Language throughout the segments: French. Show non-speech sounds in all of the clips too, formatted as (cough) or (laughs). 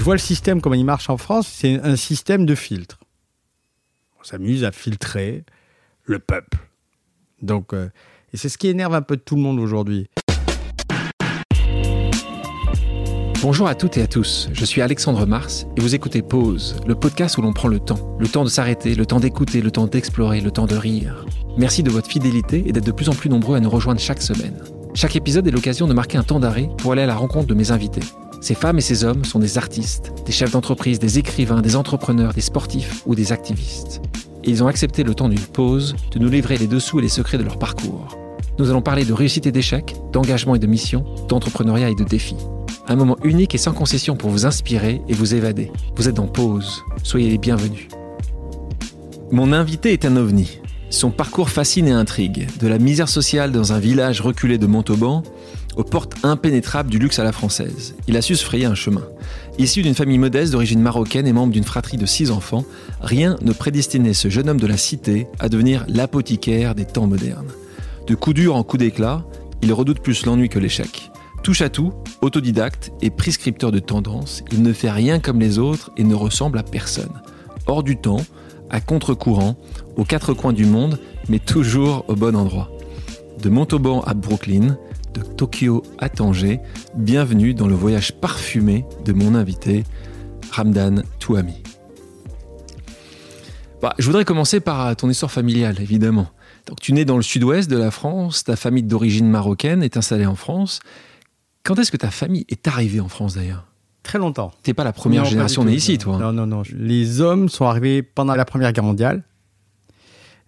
je vois le système, comment il marche en France, c'est un système de filtre. On s'amuse à filtrer le peuple. Donc, euh, et c'est ce qui énerve un peu tout le monde aujourd'hui. Bonjour à toutes et à tous, je suis Alexandre Mars et vous écoutez Pause, le podcast où l'on prend le temps. Le temps de s'arrêter, le temps d'écouter, le temps d'explorer, le temps de rire. Merci de votre fidélité et d'être de plus en plus nombreux à nous rejoindre chaque semaine. Chaque épisode est l'occasion de marquer un temps d'arrêt pour aller à la rencontre de mes invités. Ces femmes et ces hommes sont des artistes, des chefs d'entreprise, des écrivains, des entrepreneurs, des sportifs ou des activistes. Ils ont accepté le temps d'une pause de nous livrer les dessous et les secrets de leur parcours. Nous allons parler de réussite et d'échec, d'engagement et de mission, d'entrepreneuriat et de défis. Un moment unique et sans concession pour vous inspirer et vous évader. Vous êtes en pause. Soyez les bienvenus. Mon invité est un ovni. Son parcours fascine et intrigue. De la misère sociale dans un village reculé de Montauban aux portes impénétrables du luxe à la française. Il a su se frayer un chemin. Issu d'une famille modeste d'origine marocaine et membre d'une fratrie de six enfants, rien ne prédestinait ce jeune homme de la cité à devenir l'apothicaire des temps modernes. De coup dur en coup d'éclat, il redoute plus l'ennui que l'échec. Touche à tout, autodidacte et prescripteur de tendance, il ne fait rien comme les autres et ne ressemble à personne. Hors du temps, à contre-courant, aux quatre coins du monde, mais toujours au bon endroit. De Montauban à Brooklyn, de Tokyo à Tanger, bienvenue dans le voyage parfumé de mon invité, Ramdan Touami. Bah, je voudrais commencer par ton histoire familiale, évidemment. Donc, tu nais dans le sud-ouest de la France, ta famille d'origine marocaine est installée en France. Quand est-ce que ta famille est arrivée en France d'ailleurs? Très longtemps. T'es pas la première génération née ici, toi. Non, non, non. Les hommes sont arrivés pendant la Première Guerre mondiale.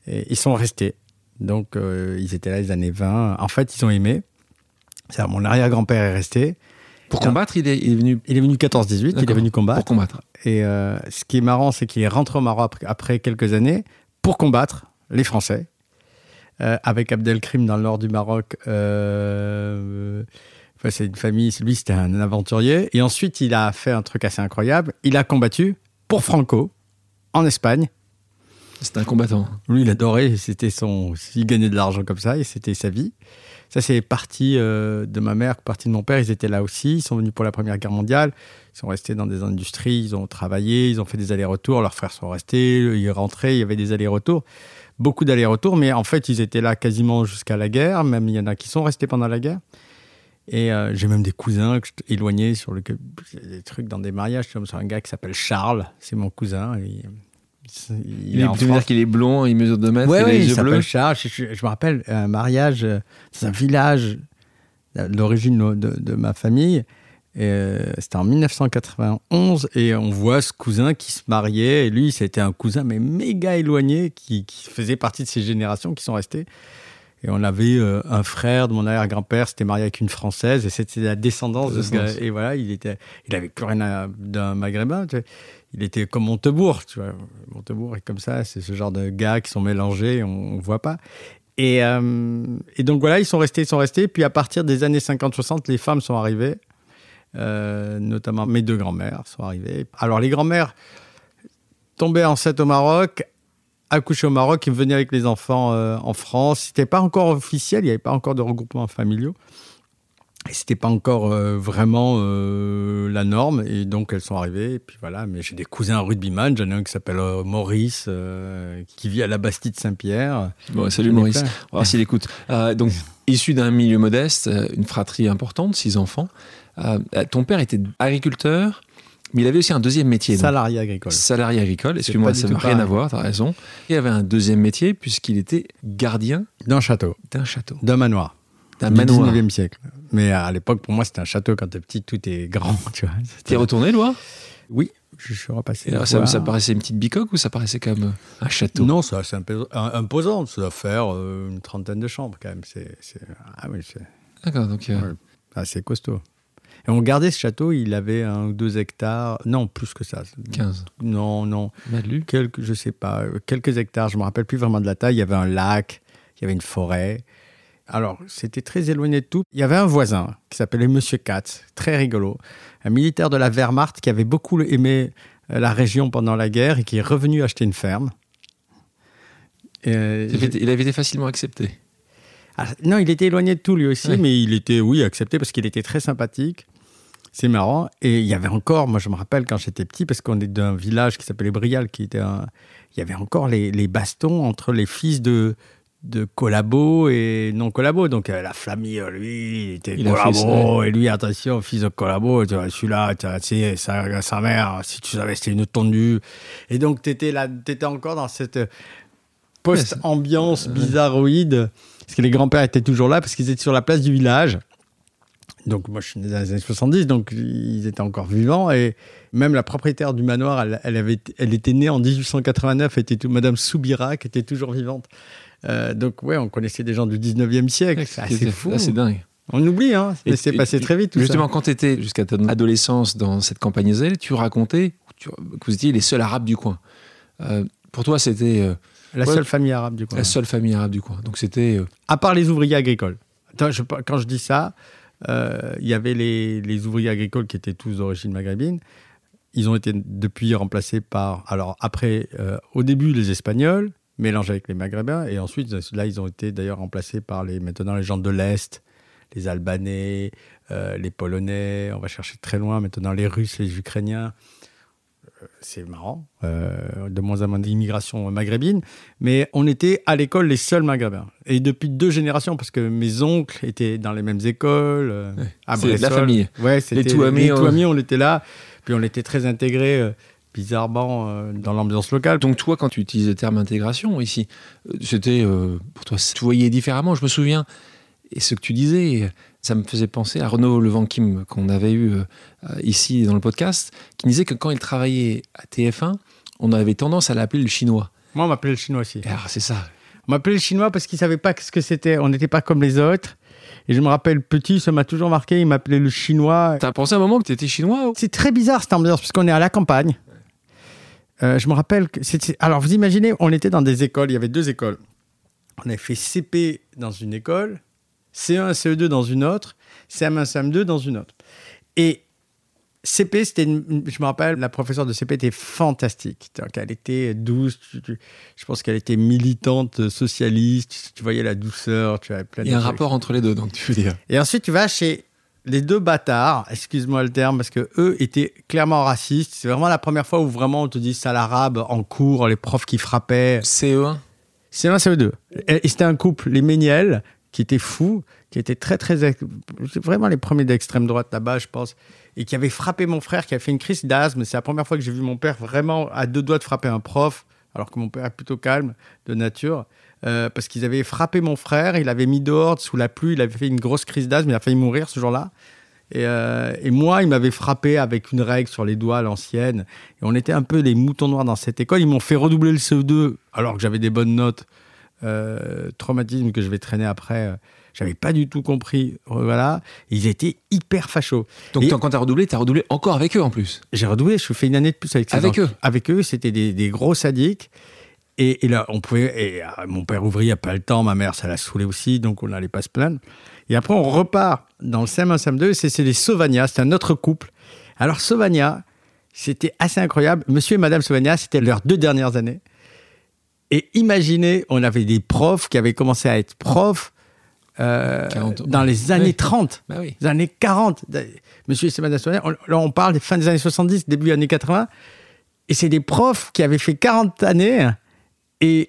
Et ils sont restés. Donc, euh, ils étaient là les années 20. En fait, ils ont aimé. Mon arrière-grand-père est resté. Pour combattre, il est, venu. Il est venu 14-18, il est venu combattre. Pour combattre. Et euh, ce qui est marrant, c'est qu'il est rentré au Maroc après, quelques années pour combattre les Français. Euh, avec Abdelkrim dans le nord du Maroc. Euh, c'est une famille, lui c'était un aventurier. Et ensuite, il a fait un truc assez incroyable. Il a combattu pour Franco en Espagne. C'était un combattant. Lui, il adorait. C'était son. Il gagnait de l'argent comme ça et c'était sa vie. Ça, c'est parti euh, de ma mère, partie de mon père. Ils étaient là aussi. Ils sont venus pour la Première Guerre mondiale. Ils sont restés dans des industries. Ils ont travaillé. Ils ont fait des allers-retours. Leurs frères sont restés. Ils rentraient. Il y avait des allers-retours. Beaucoup d'allers-retours. Mais en fait, ils étaient là quasiment jusqu'à la guerre. Même il y en a qui sont restés pendant la guerre. Et euh, j'ai même des cousins éloignés sur le, des trucs dans des mariages. Comme un gars qui s'appelle Charles, c'est mon cousin. Il, il, est, tu veux dire qu'il est blond, il mesure 2 mètres, ouais, il a les yeux bleus Charles. Je, me rappelle un mariage euh, dans un village d'origine de, de, ma famille. Euh, c'était en 1991 et on voit ce cousin qui se mariait. Et lui, c'était un cousin mais méga éloigné qui, qui faisait partie de ces générations qui sont restées. Et on avait euh, un frère de mon arrière-grand-père, c'était marié avec une Française, et c'était la descendance de ce gars. Et voilà, il était, il avait plus rien d'un maghrébin. Tu. Il était comme Montebourg, tu vois. Montebourg est comme ça, c'est ce genre de gars qui sont mélangés, on, ne voit pas. Et, euh, et, donc voilà, ils sont restés, ils sont restés. Puis à partir des années 50-60, les femmes sont arrivées, euh, notamment mes deux grand-mères sont arrivées. Alors les grand-mères tombaient enceintes au Maroc, accouché au Maroc, il venait avec les enfants euh, en France. C'était pas encore officiel, il n'y avait pas encore de regroupement familiaux. Et c'était pas encore euh, vraiment euh, la norme, et donc elles sont arrivées. Et puis voilà, mais j'ai des cousins rugbyman. J'en ai un qui s'appelle Maurice, qui vit à la Bastille de Saint-Pierre. Bon, salut Maurice. On va voir s'il écoute. donc, (laughs) issu d'un milieu modeste, une fratrie importante, six enfants. ton père était agriculteur. Mais il avait aussi un deuxième métier. Salarié agricole. Salarié agricole, excuse-moi, ça n'a rien à voir, tu as raison. Il avait un deuxième métier puisqu'il était gardien. D'un château. D'un château. D'un manoir. Manoir. Du 19e siècle. Mais à l'époque, pour moi, c'était un château. Quand t'es petit, tout est grand, (laughs) tu vois. T'es retourné, Loire? Oui, je suis repassé. ça, ça, paraissait une petite bicoque ou ça parassait comme euh, un château? Non, c'est imposant. Ça doit faire euh, une trentaine de chambres, quand même. C'est, ah oui, D'accord, donc... Euh... c'est costaud. Et on gardait ce château, il avait un ou deux hectares, non, plus que ça. 15 Non, non. Madelu quelques, Je sais pas, quelques hectares, je me rappelle plus vraiment de la taille. Il y avait un lac, il y avait une forêt. Alors, c'était très éloigné de tout. Il y avait un voisin qui s'appelait Monsieur Katz, très rigolo, un militaire de la Wehrmacht qui avait beaucoup aimé euh, la région pendant la guerre et qui est revenu acheter une ferme. Euh, il avait été facilement accepté. Ah, non, il était éloigné de tout lui aussi, mais il était, oui, accepté parce qu'il était très sympathique. C'est marrant. Et il y avait encore, moi je me rappelle quand j'étais petit, parce qu'on est d'un village qui s'appelait Brial, qui était un. Il y avait encore les, les bastons entre les fils de, de collabo et non collabo. Donc euh, la famille, euh, lui, il était Il a fait collabo. Et lui, attention, fils de collabo, tu vois, celui-là, tu c'est sa, sa mère, si tu savais, c'était une tondue. Et donc, tu étais, là, étais encore dans cette post-ambiance bizarroïde. Parce que les grands-pères étaient toujours là, parce qu'ils étaient sur la place du village. Donc, moi, je suis né dans les années 70, donc ils étaient encore vivants. Et même la propriétaire du manoir, elle, elle avait, elle était née en 1889, était tout, Madame Soubira, qui était toujours vivante. Euh, donc, ouais, on connaissait des gens du 19e siècle. C'est assez fou. C'est dingue. On oublie, hein. Mais c'est passé très vite, tout Justement, ça. quand tu étais jusqu'à ton adolescence dans cette campagne zèle, tu racontais tu- que vous étiez les seuls arabes du coin. Euh, pour toi, c'était euh, La Ouais. seule famille arabe du coin. la seule famille arabe du coin. Donc c'était. euh, À part les ouvriers agricoles. Attends, je- quand je dis ça, il y avait les, les ouvriers agricoles qui étaient tous d'origine maghrébine. Ils ont été depuis remplacés par, alors après, au début les Espagnols, mélangés avec les Maghrébins, et ensuite là ils ont été d'ailleurs remplacés par les maintenant les gens de l'est, les Albanais, euh, les Polonais. On va chercher très loin maintenant les Russes, les Ukrainiens. Euh, C'est marrant, euh, de moins en moins d'immigration maghrébine, mais on était à l'école les seuls maghrébins. Et depuis deux générations, parce que mes oncles étaient dans les mêmes écoles, à de la famille. Ouais, c'était Touamis, les on- Touamis, on était là, puis on était très intégrés, bizarrement, euh, dans l'ambiance locale. Donc toi, quand tu utilises le terme intégration ici, euh, c'était euh, pour toi, tu voyais différemment. Je me souviens et ce que tu disais, ça me faisait penser à Renaud Levanquim qu'on avait eu euh, ici dans le podcast, qui disait que quand il travaillait à TF1, on avait tendance à l'appeler le chinois. Moi, on m'appelait le chinois aussi. Alors c'est ça. On m'appelait le chinois parce qu'ils ne savaient pas ce que c'était. On n'était pas comme les autres. Et je me rappelle, petit, ça m'a toujours marqué, il m'appelait le chinois. T'as pensé un moment que t'étais chinois ou- C'est très bizarre cette ambiance, parce qu'on est à la campagne. Euh, je me rappelle que c'était. Alors, vous imaginez, on était dans des écoles, il y avait deux écoles. On avait fait CP dans une école, C1, CE2 dans une autre, CM1, CM2 dans une autre. Et CP, c'était une- je me rappelle, la professeure de CP était fantastique. Donc, elle était douce, je pense qu'elle était militante, socialiste, tu voyais la douceur, tu avais plein Il y a un rapport entre les deux, donc tu veux dire. et ensuite, tu vas chez les deux bâtards, excuse-moi le terme, parce que eux étaient clairement racistes. C'est vraiment la première fois où vraiment on te dit sale arabe en cours, les profs qui frappaient. CE1 C'est un CE2. Et et c'était un couple, les Méniel, qui étaient fous, qui étaient très, très. Vraiment les premiers d'extrême droite là-bas, je pense. Et qui avaient frappé mon frère, qui a fait une crise d'asthme. C'est la première fois que j'ai vu mon père vraiment à deux doigts de frapper un prof, alors que mon père est plutôt calme de nature. Euh, parce qu'ils avaient frappé mon frère, il avait mis dehors sous la pluie, il avait fait une grosse crise d'asthme, il a failli mourir ce jour-là. Et, euh, et moi, il m'avait frappé avec une règle sur les doigts à l'ancienne. Et on était un peu les moutons noirs dans cette école. Ils m'ont fait redoubler le CE2 alors que j'avais des bonnes notes. Euh, traumatisme que je vais traîner après. J'avais pas du tout compris. Voilà. Ils étaient hyper fachos. Donc quand t'as redoublé, t'as redoublé encore avec eux en plus. J'ai redoublé, je fais une année de plus avec ces Avec enfants. eux Avec eux, c'était des, des gros sadiques. Et, et là, on pouvait. Et, euh, mon père ouvrier a pas le temps, ma mère, ça l'a saoulé aussi, donc on n'allait pas se plaindre. Et après, on repart dans le CM1, CM2, c'est les Sauvagna, c'est un autre couple. Alors, Sauvagna, c'était assez incroyable. Monsieur et Madame Sauvagna, c'était leurs deux dernières années. Et imaginez, on avait des profs qui avaient commencé à être profs euh, 40 ans. dans les années Oui. 30 Bah oui. les années 40. Monsieur et Madame Sauvagna, on- là on parle des fins des années 70, début des années 80. Et c'est des profs qui avaient fait 40 années et,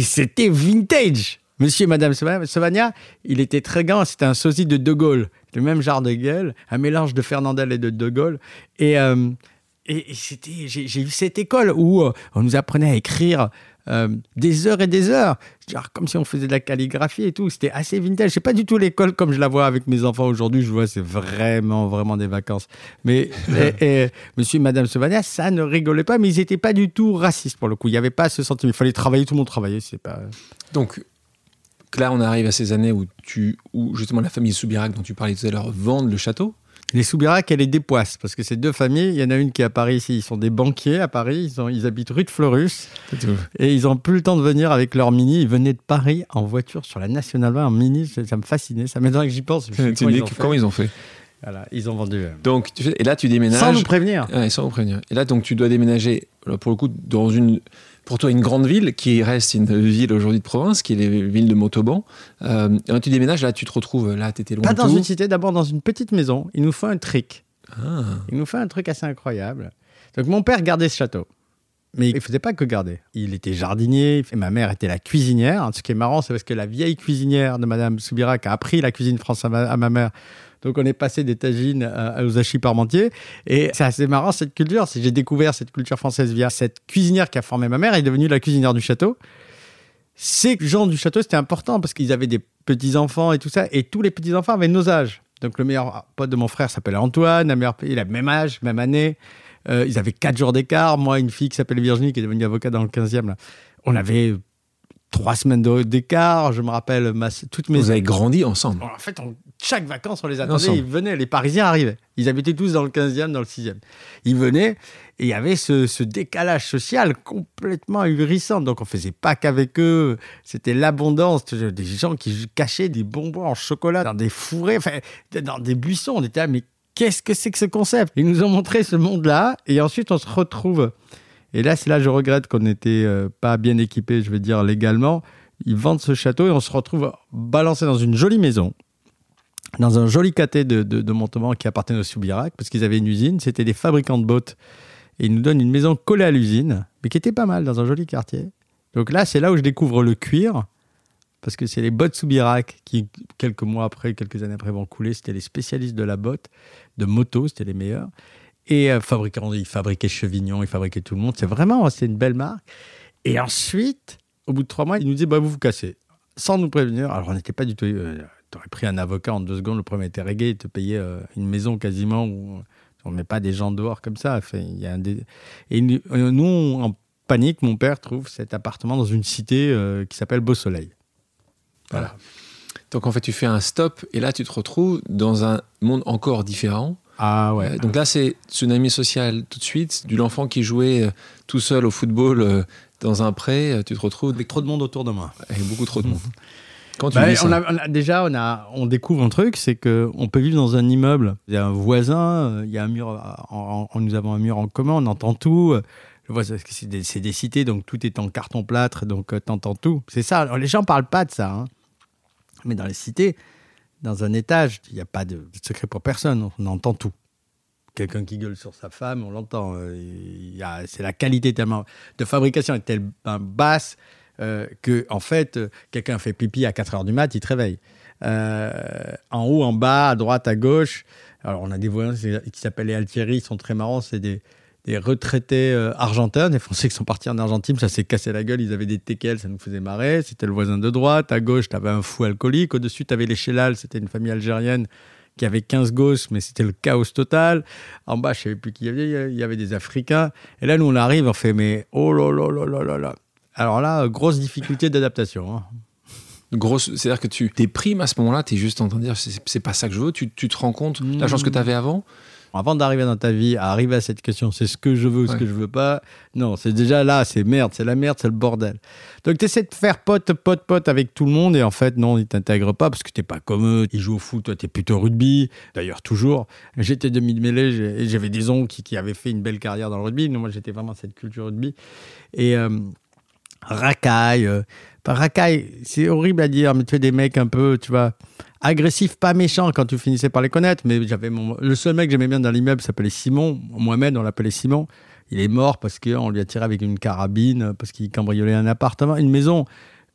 c'était vintage. Monsieur et Madame Sauvagna, il était très grand, c'était un sosie de De Gaulle, le même genre de gueule, un mélange de Fernandel et de De Gaulle. Et, euh, et, et c'était, j'ai, eu cette école où euh, on nous apprenait à écrire euh, des heures et des heures, genre comme si on faisait de la calligraphie et tout. C'était assez vintage. C'est pas du tout l'école comme je la vois avec mes enfants aujourd'hui. Je vois, c'est vraiment, vraiment des vacances. Mais (laughs) et, et, Monsieur et Madame Sauvagna, ça ne rigolait pas, mais ils n'étaient pas du tout racistes pour le coup. Il n'y avait pas ce sentiment. Il fallait travailler, tout le monde travaillait. C'est pas. Donc là, on arrive à ces années où, tu, où justement la famille Soubirac dont tu parlais tout à l'heure vendent le château. Les Soubirac et les Despoisses, parce que c'est deux familles. Il y en a une qui est à Paris ici. Ils sont des banquiers à Paris. Ils, ont, ils habitent rue de Fleurus. Et ils n'ont plus le temps de venir avec leur mini. Ils venaient de Paris en voiture sur la Nationale 20 en mini. Ça, ça me fascinait. Ça m'étonne que j'y pense. Je Tu comment dis ils ont fait comment ils ont fait Voilà, ils ont vendu. euh, Donc, et là, tu déménages. Sans nous prévenir. Ouais, sans vous prévenir. Et là, donc, tu dois déménager, pour le coup, dans une pour toi une grande ville qui reste une ville aujourd'hui de province, qui est les villes de Montauban. Euh, quand tu déménages, là, tu te retrouves, là, tu étais loin Pas de dans tout. une cité, d'abord dans une petite maison. Il nous faut un trick. Ah. Il nous fait un truc assez incroyable. Donc mon père gardait ce château. Mais il faisait pas que garder. Il était jardinier et ma mère était la cuisinière. Ce qui est marrant, c'est parce que la vieille cuisinière de Madame Soubirac a appris la cuisine française à ma, à ma mère. Donc on est passé des tagines aux hachis parmentiers. Et c'est assez marrant cette culture. J'ai découvert cette culture française via cette cuisinière qui a formé ma mère. Elle est devenue la cuisinière du château. Ces gens du château, c'était important parce qu'ils avaient des petits-enfants et tout ça. Et tous les petits-enfants avaient nos âges. Donc le meilleur pote de mon frère s'appelait Antoine. La meilleure, il a le même âge, même année. Euh, ils avaient quatre jours d'écart. Moi, une fille qui s'appelle Virginie, qui est devenue avocat dans le 15e, là. on avait trois semaines d'écart. Je me rappelle ma, toutes mes. Vous avez grandi ensemble. En fait, on- chaque vacances, on les attendait. Ensemble. Ils venaient, les Parisiens arrivaient. Ils habitaient tous dans le 15e, dans le 6e. Ils venaient et il y avait ce, ce décalage social complètement ahurissant. Donc, on faisait pas qu'avec eux. C'était l'abondance. Des gens qui cachaient des bonbons en chocolat dans des fourrés, enfin, dans des buissons. On était là, mais qu'est-ce que c'est que ce concept? Ils nous ont montré ce monde-là et ensuite, on se retrouve. Et là, c'est là que je regrette qu'on n'était euh, pas bien équipés, je veux dire, légalement. Ils vendent ce château et on se retrouve balancé dans une jolie maison dans un joli caté de, de, de Montauban qui appartenait au Soubirac, parce qu'ils avaient une usine. C'était des fabricants de bottes. Et ils nous donnent une maison collée à l'usine, mais qui était pas mal, dans un joli quartier. Donc là, c'est là où je découvre le cuir, parce que c'est les bottes Soubirac qui, quelques mois après, quelques années après, vont couler. C'était les spécialistes de la botte, de moto, c'était les meilleurs. Et euh, fabricants, ils fabriquaient Chevignon, ils fabriquaient tout le monde. C'est vraiment, c'est une belle marque. Et ensuite, au bout de trois mois, ils nous disaient, bah, vous vous cassez. Sans nous prévenir. Alors, on n'était pas du tout... euh, T'aurais pris un avocat en deux secondes, le premier était réglé, il te payait euh, une maison quasiment où on ne met pas des gens dehors comme ça. Enfin, il y a un dé- Et nous, euh, nous, en panique, mon père trouve cet appartement dans une cité euh, qui s'appelle Beau Soleil. Voilà. Donc en fait, tu fais un stop et là, tu te retrouves dans un monde encore différent. Ah ouais. Euh, donc là, c'est tsunami social tout de suite. Du l'enfant qui jouait euh, tout seul au football euh, dans un pré, tu te retrouves avec trop de monde autour de moi. avec beaucoup trop de monde. (laughs) Quand tu Bah, dis ça on a, on a- déjà, on, a, on découvre un truc, c'est qu'on peut vivre dans un immeuble. Il y a un voisin, il y a un mur, en, en- nous avons un mur en commun, on entend tout. c'est des, cités, donc tout est en carton plâtre, donc tu entends tout. C'est ça. Alors, les gens parlent pas de ça. hein. Mais dans les cités, dans un étage, il n'y a pas de secret pour personne, on entend tout. Quelqu'un qui gueule sur sa femme, on l'entend. Euh, C'est la qualité tellement de fabrication est tellement basse euh, que, en fait, euh, quelqu'un fait pipi à 4 heures du mat, il te réveille. Euh, en haut, en bas, à droite, à gauche. Alors, on a des voisins qui s'appellent les Altieri, ils sont très marrants. C'est des, des retraités euh, argentins, des Français qui sont partis en Argentine. Ça s'est cassé la gueule. Ils avaient des teckels, ça nous faisait marrer. C'était le voisin de droite. À gauche, tu avais un fou alcoolique. Au-dessus, tu avais les Chélal, c'était une famille algérienne qui avait 15 gosses, mais c'était le chaos total. En bas, je ne savais plus qui il y avait. Il y avait des Africains. Et là, nous, on arrive, on fait, mais oh là là là là là là. Alors là, grosse difficulté d'adaptation. hein. grosse, c'est-à-dire que tu déprimes à ce moment-là, tu es juste en train de dire c'est pas ça que je veux. Tu, tu te rends compte la chance que tu avais avant? Avant d'arriver dans ta vie, à arriver à cette question, c'est ce que je veux ou ce Ouais. que je veux pas. Non, c'est déjà là, c'est merde, c'est la merde, c'est le bordel. Donc tu essaies de faire pote, pote, pote avec tout le monde et en fait, non, ils t'intègrent pas parce que t'es pas comme eux. Ils jouent au foot, toi, t'es plutôt rugby. D'ailleurs, toujours. J'étais demi-mêlée j'ai- et j'avais des oncles qui, qui avaient fait une belle carrière dans le rugby. Non, moi, j'étais vraiment cette culture rugby. Et euh, racaille. euh, racaille, c'est horrible à dire, mais tu es des mecs un peu, tu vois, agressifs, pas méchants quand tu finissais par les connaître. Mais j'avais mon... le seul mec que j'aimais bien dans l'immeuble s'appelait Simon. Mohamed, on l'appelait Simon. Il est mort parce qu'on lui a tiré avec une carabine, parce qu'il cambriolait un appartement, une maison.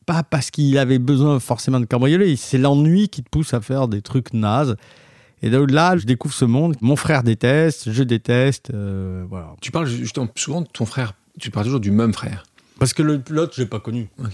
Pas parce qu'il avait besoin forcément de cambrioler. C'est l'ennui qui te pousse à faire des trucs nazes. Et de là, je découvre ce monde. Mon frère déteste, je déteste. euh, voilà. Tu parles justement souvent de ton frère. Tu parles toujours du même frère. Parce que le- l'autre, je l'ai pas connu. Ok.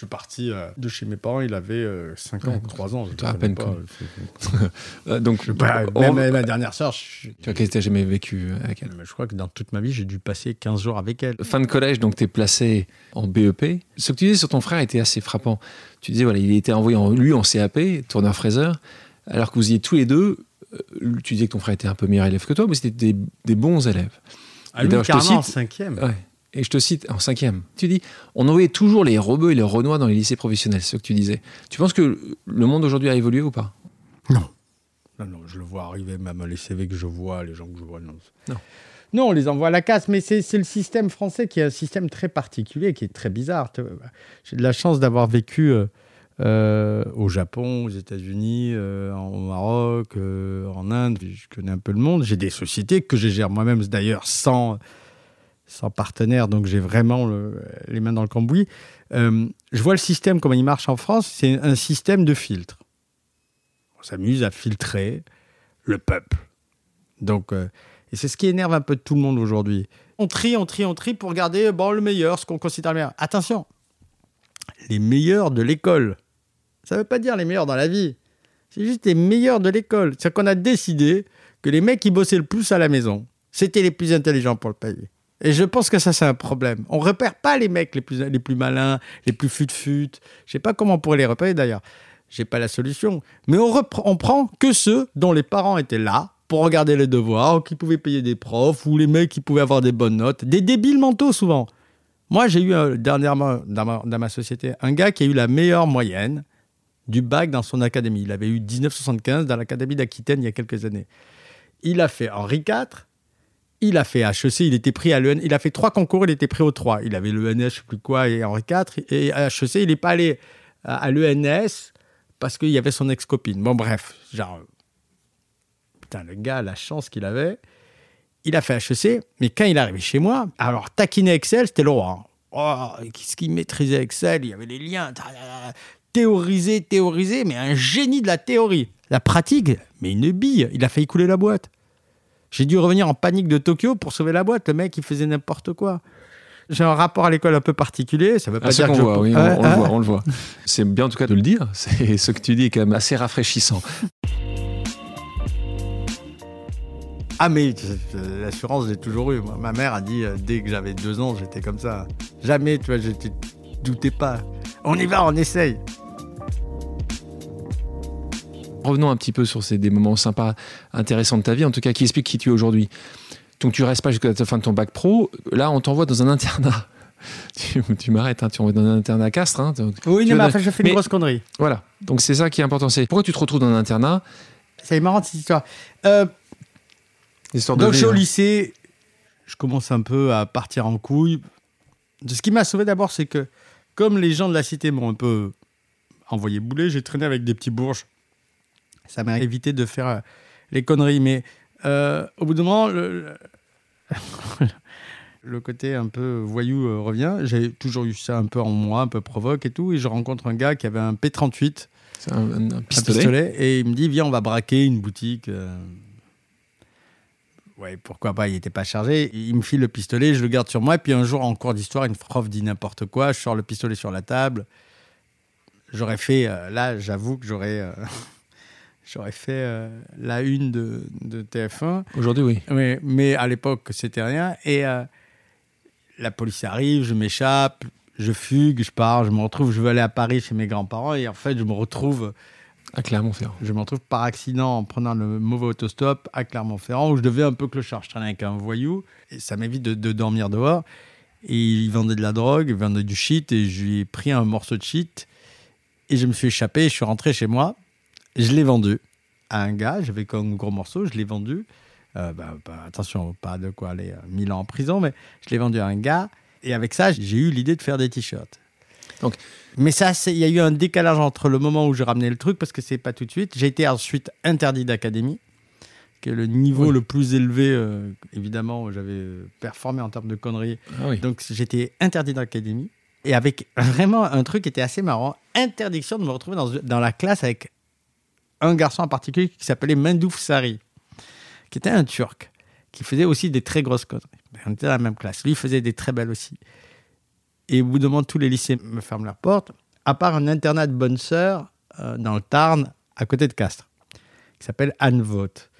Je suis parti euh, de chez mes parents, il avait 5 ans, Ouais, 3 ans. Je à peine pas. (laughs) Euh, donc, Je pas, même ma dernière sœur, je, tu as quel jamais vécu avec elle? Je crois que dans toute ma vie, j'ai dû passer 15 jours avec elle. Fin de collège, donc tu es placé en BEP. Ce que tu disais sur ton frère était assez frappant. Tu disais, voilà, il était envoyé en, lui en CAP, tourneur fraiseur, alors que vous y êtes tous les deux. euh, Tu disais que ton frère était un peu meilleur élève que toi, mais c'était des, des bons élèves. Ah, lui, carrément, en cinquième. Ouais. Et je te cite en cinquième. Tu dis, on envoyait toujours les rebeux et les renois dans les lycées professionnels, c'est ce que tu disais. Tu penses que le monde aujourd'hui a évolué ou pas? Non, non, je le vois arriver, même les CV que je vois, les gens que je vois. Non, Non. Non, on les envoie à la casse, mais c'est c'est le système français qui est un système très particulier, qui est très bizarre. J'ai de la chance d'avoir vécu euh, euh, au Japon, aux États-Unis, euh, au Maroc, euh, en Inde. Je connais un peu le monde. J'ai des sociétés que je gère moi-même, d'ailleurs, sans, sans partenaire, donc j'ai vraiment le- les mains dans le cambouis. Euh, je vois le système, comment il marche en France, c'est un système de filtre. On s'amuse à filtrer le peuple. Donc, euh, et c'est ce qui énerve un peu tout le monde aujourd'hui. On trie, on trie, on trie pour garder bon, le meilleur, ce qu'on considère le meilleur. Attention, les meilleurs de l'école. Ça ne veut pas dire les meilleurs dans la vie. C'est juste les meilleurs de l'école. C'est qu'on a décidé que les mecs qui bossaient le plus à la maison, c'était les plus intelligents pour le pays. Et je pense que ça, c'est un problème. On repère pas les mecs les plus, les plus malins, les plus fut-fut. Je sais pas comment on pourrait les repérer d'ailleurs. J'ai pas la solution. Mais on, on prend que ceux dont les parents étaient là pour regarder les devoirs, ou qui pouvaient payer des profs, ou les mecs qui pouvaient avoir des bonnes notes. Des débiles mentaux souvent. Moi, j'ai eu euh, dernièrement dans ma société un gars qui a eu la meilleure moyenne du bac dans son académie. Il avait eu 1975 dans l'académie d'Aquitaine il y a quelques années. Il a fait Henri IV, il a fait HEC, il était pris à l'EN, il a fait trois concours, il était pris aux trois. Il avait sais plus quoi, et Henri IV, et HEC, il n'est pas allé à à l'ENS parce qu'il y avait son ex-copine. Bon, bref, genre, euh, putain, le gars, la chance qu'il avait, il a fait HEC, mais quand il est arrivé chez moi, alors taquiner Excel, c'était le hein. Oh, qu'est-ce qu'il maîtrisait Excel Il y avait les liens, théoriser, théoriser, mais un génie de la théorie. La pratique, mais une bille, il a failli couler la boîte. J'ai dû revenir en panique de Tokyo pour sauver la boîte. Le mec, il faisait n'importe quoi. J'ai un rapport à l'école un peu particulier. Ça veut pas Ah, dire qu'on que je... voit, oui, on, Ouais, on le ouais. voit, on le voit. C'est bien en tout cas de le dire. (laughs) C'est ce que tu dis est quand même assez rafraîchissant. Ah mais l'assurance, j'ai toujours eu. Moi, ma mère a dit, euh, dès que j'avais deux ans, j'étais comme ça. Jamais, tu vois, je te doutais pas. On y va, on essaye. Revenons un petit peu sur ces des moments sympas, intéressants de ta vie, en tout cas qui expliquent qui tu es aujourd'hui. Donc tu restes pas jusqu'à la fin de ton bac pro. Là, on t'envoie dans un internat. (laughs) tu tu m'arrêtes, hein, tu envoies dans un internat à Castres. hein, donc- Oui, non, mais enfin, je fais mais- une grosse connerie. voilà. Donc c'est ça qui est important. C'est pourquoi tu te retrouves dans un internat? C'est marrant cette histoire. Euh, Histoire Donc, je suis au lycée, je commence un peu à partir en couille. Ce qui m'a sauvé d'abord, c'est que comme les gens de la cité m'ont un peu envoyé bouler, j'ai traîné avec des petits bourges. Ça m'a évité de faire euh, les conneries. Mais euh, au bout d'un moment, le, le- le côté un peu voyou euh, revient. J'ai toujours eu ça un peu en moi, un peu provoque et tout. Et je rencontre un gars qui avait un P38 C'est un, un- un un pistolet. pistolet, et il me dit viens on va braquer une boutique euh. ouais pourquoi pas il était pas chargé il me file le pistolet je le garde sur moi et puis un jour en cours d'histoire une prof dit n'importe quoi je sors le pistolet sur la table j'aurais fait euh, là j'avoue que j'aurais euh, j'aurais fait euh, la une de, de TF1 Aujourd'hui, oui. mais, mais à l'époque, c'était rien. Et euh, la police arrive, je m'échappe, je fugue, je pars, je me retrouve, je veux aller à Paris chez mes grands-parents. Et en fait, je me retrouve, À Clermont-Ferrand. je me retrouve par accident en prenant le mauvais autostop à Clermont-Ferrand où je devais un peu clochard. Je traînais avec un voyou et ça m'évite de, de dormir dehors. Et il vendait de la drogue, il vendait du shit et je lui ai pris un morceau de shit et je me suis échappé. Je suis rentré chez moi. Je l'ai vendu à un gars. J'avais comme gros morceau, je l'ai vendu. Euh, bah, bah, attention, pas de quoi aller euh, mille ans en prison, mais je l'ai vendu à un gars. Et avec ça, j'ai eu l'idée de faire des t-shirts. Donc- mais ça, il y a eu un décalage entre le moment où j'ai ramené le truc, parce que c'est pas tout de suite. J'ai été ensuite interdit d'académie, qui est le niveau Oui. le plus élevé. euh, évidemment, où j'avais euh, performé en termes de conneries. Ah oui. Donc j'étais interdit d'académie. Et avec vraiment un truc qui était assez marrant, interdiction de me retrouver dans, dans la classe avec un garçon en particulier qui s'appelait Mendouf Sari, qui était un Turc, qui faisait aussi des très grosses conneries. On était dans la même classe. Lui, faisait des très belles aussi. Et au bout d'un moment, tous les lycées me ferment leurs portes, à part un internat de bonne sœur euh, dans le Tarn, à côté de Castres, qui s'appelle Anne Vaught.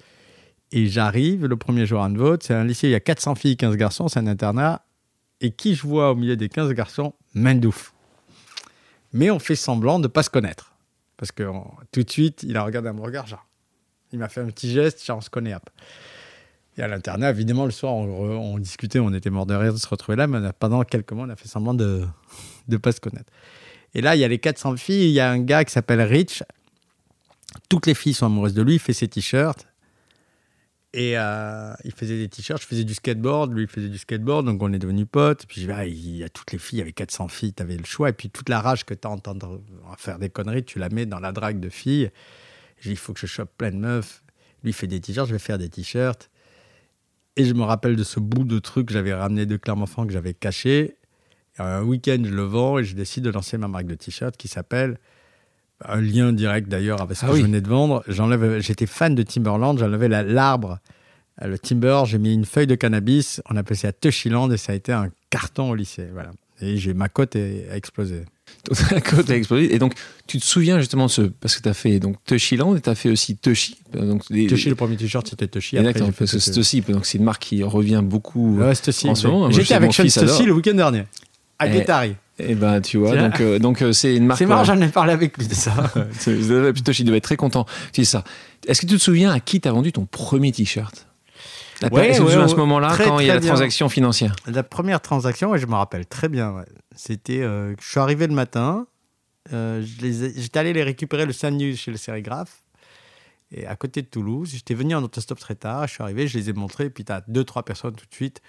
Et j'arrive le premier jour à Anne Vaught, c'est un lycée, il y a 400 filles, 15 garçons, c'est un internat. Et qui je vois au milieu des 15 garçons? Mendouf. Mais on fait semblant de ne pas se connaître. Parce que tout de suite, il a regardé à mon regard, genre, il m'a fait un petit geste, genre, on se connaît. hop. Et à l'internat, évidemment, le soir, on, discutait, on était mort de rire de se retrouver là, mais pendant quelques mois, on a fait semblant de ne pas se connaître. Et là, il y a les 400 filles, il y a un gars qui s'appelle Rich, Toutes les filles sont amoureuses de lui, il fait ses t-shirts. Et euh, il faisait des t-shirts, je faisais du skateboard, lui il faisait du skateboard, donc on est devenus potes. Puis je dis, ah, il y a toutes les filles, il y avait 400 filles, tu avais le choix. Et puis toute la rage que tu as entendre faire des conneries, tu la mets dans la drague de filles. J'ai dit, il faut que je chope plein de meufs. Lui fait des t-shirts, je vais faire des t-shirts. Et je me rappelle de ce bout de truc que j'avais ramené de Clermont-Ferrand que j'avais caché. Un week-end, je le vends et je décide de lancer ma marque de t-shirt qui s'appelle un lien direct d'ailleurs avec ce Ah que oui. je venais de vendre. J'enlève, j'étais fan de Timberland, j'enlevais la- l'arbre, euh, le timber, j'ai mis une feuille de cannabis, on appelait ça Tushyland et ça a été un carton au lycée. Voilà. Et j'ai, ma cote a explosé. (laughs) Donc, la côte a explosé. Et donc, tu te souviens justement de ce. Parce que tu as fait donc Tushyland et tu as fait aussi Tushy. Donc, les- Tushy, le premier t-shirt, c'était Tushy. Exactement, parce que. Stussy, donc c'est une marque qui revient beaucoup. Ouais, en ce moment, J'étais avec Sean. Stussy le week-end dernier, à Eh, Guétari. Et ben, tu vois, donc euh, donc euh, c'est une marque. C'est marrant, voilà. j'en ai parlé avec lui de ça. (laughs) C'est- Tushy devait être très content. Dis ça. Est-ce que tu te souviens à qui t'as vendu ton premier t-shirt? La Ouais, ouais, à ce moment-là, quand il y a la bien. transaction financière La première transaction, ouais, je me rappelle très bien. ouais. C'était, euh, je suis arrivé le matin, euh, j'étais allé les récupérer le samedi chez le sérigraphe, et à côté de Toulouse. J'étais venu en autostop très tard, je suis arrivé, je les ai montrés, et puis tu as deux, trois personnes tout de suite.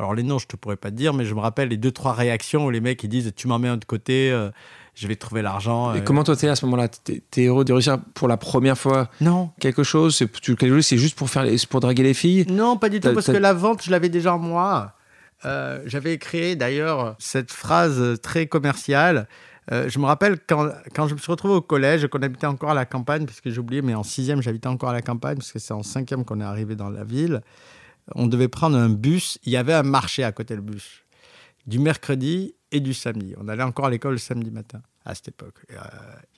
Alors les noms, je te pourrais pas te dire, mais je me rappelle les deux, trois réactions où les mecs ils disent Tu m'en mets un de côté, euh, je vais trouver l'argent. Et euh. comment toi t'es à ce moment-là? T'es t'es heureux de réussir pour la première fois Non, quelque chose? C'est tu- juste pour faire les- pour draguer les filles? Non, pas du tout, parce que la vente, je l'avais déjà en moi. Euh, J'avais créé d'ailleurs cette phrase très commerciale. Euh, je me rappelle quand, quand je me suis retrouvé au collège, qu'on habitait encore à la campagne, puisque j'ai oublié, mais en sixième, j'habitais encore à la campagne, parce que c'est en cinquième qu'on est arrivé dans la ville. On devait prendre un bus. Il y avait un marché à côté du bus, du mercredi et du samedi. On allait encore à l'école le samedi matin, à cette époque. Euh,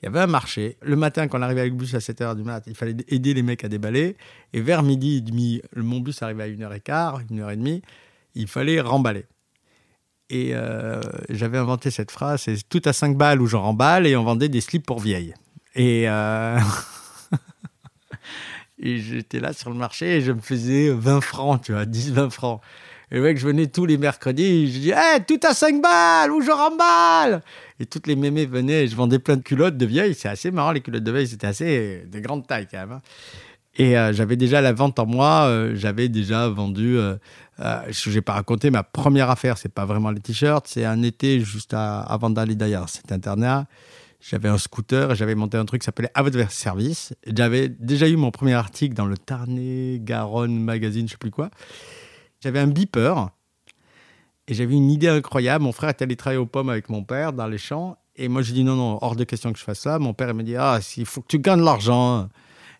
il y avait un marché. Le matin, quand on arrivait avec le bus à 7h du mat, il fallait aider les mecs à déballer. Et vers midi et demi, mon bus arrivait à 1h15, 1h30, il fallait remballer. Et euh, j'avais inventé cette phrase, c'est tout à 5 balles où j'en remballe et on vendait des slips pour vieilles. Et, euh, (laughs) et j'étais là sur le marché et je me faisais 20 francs, tu vois, 10, 20 francs. Et le mec, je venais tous les mercredis, je dis, hey, tout à 5 balles où je remballe Et toutes les mémés venaient et je vendais plein de culottes de vieilles. C'est assez marrant, les culottes de vieilles, c'était assez de grande taille quand même. hein. Et euh, j'avais déjà la vente en moi, euh, j'avais déjà vendu, euh, euh, je n'ai pas raconté ma première affaire, c'est pas vraiment les t-shirts, c'est un été juste avant d'aller d'ailleurs, cet internat. J'avais un scooter et j'avais monté un truc qui s'appelait À votre service. J'avais déjà eu mon premier article dans le Tarn-et-Garonne magazine, je sais plus quoi. J'avais un beeper et j'avais une idée incroyable. Mon frère était allé travailler aux pommes avec mon père dans les champs. Et moi, j'ai dit non, non, hors de question que je fasse ça. Mon père il m'a dit Ah, il faut que tu gagnes de l'argent.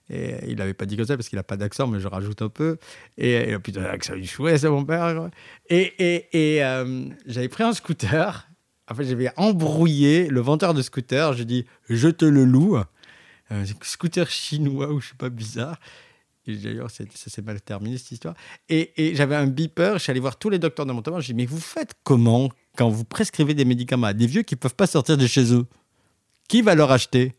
Et il n'avait pas dit comme ça parce qu'il n'a pas d'accent, mais je rajoute un peu. Et, et putain, l'accent du chouette, c'est mon père. et euh, j'avais pris un scooter. En fait, j'avais embrouillé le vendeur de scooter. J'ai dit Je te le loue. Un scooter chinois ou je sais pas, bizarre. D'ailleurs, ça s'est mal terminé cette histoire. Et, j'avais un beeper. Je suis allé voir tous les docteurs de mon temps. J'ai dit Mais vous faites comment quand vous prescrivez des médicaments à des vieux qui ne peuvent pas sortir de chez eux? Qui va leur acheter?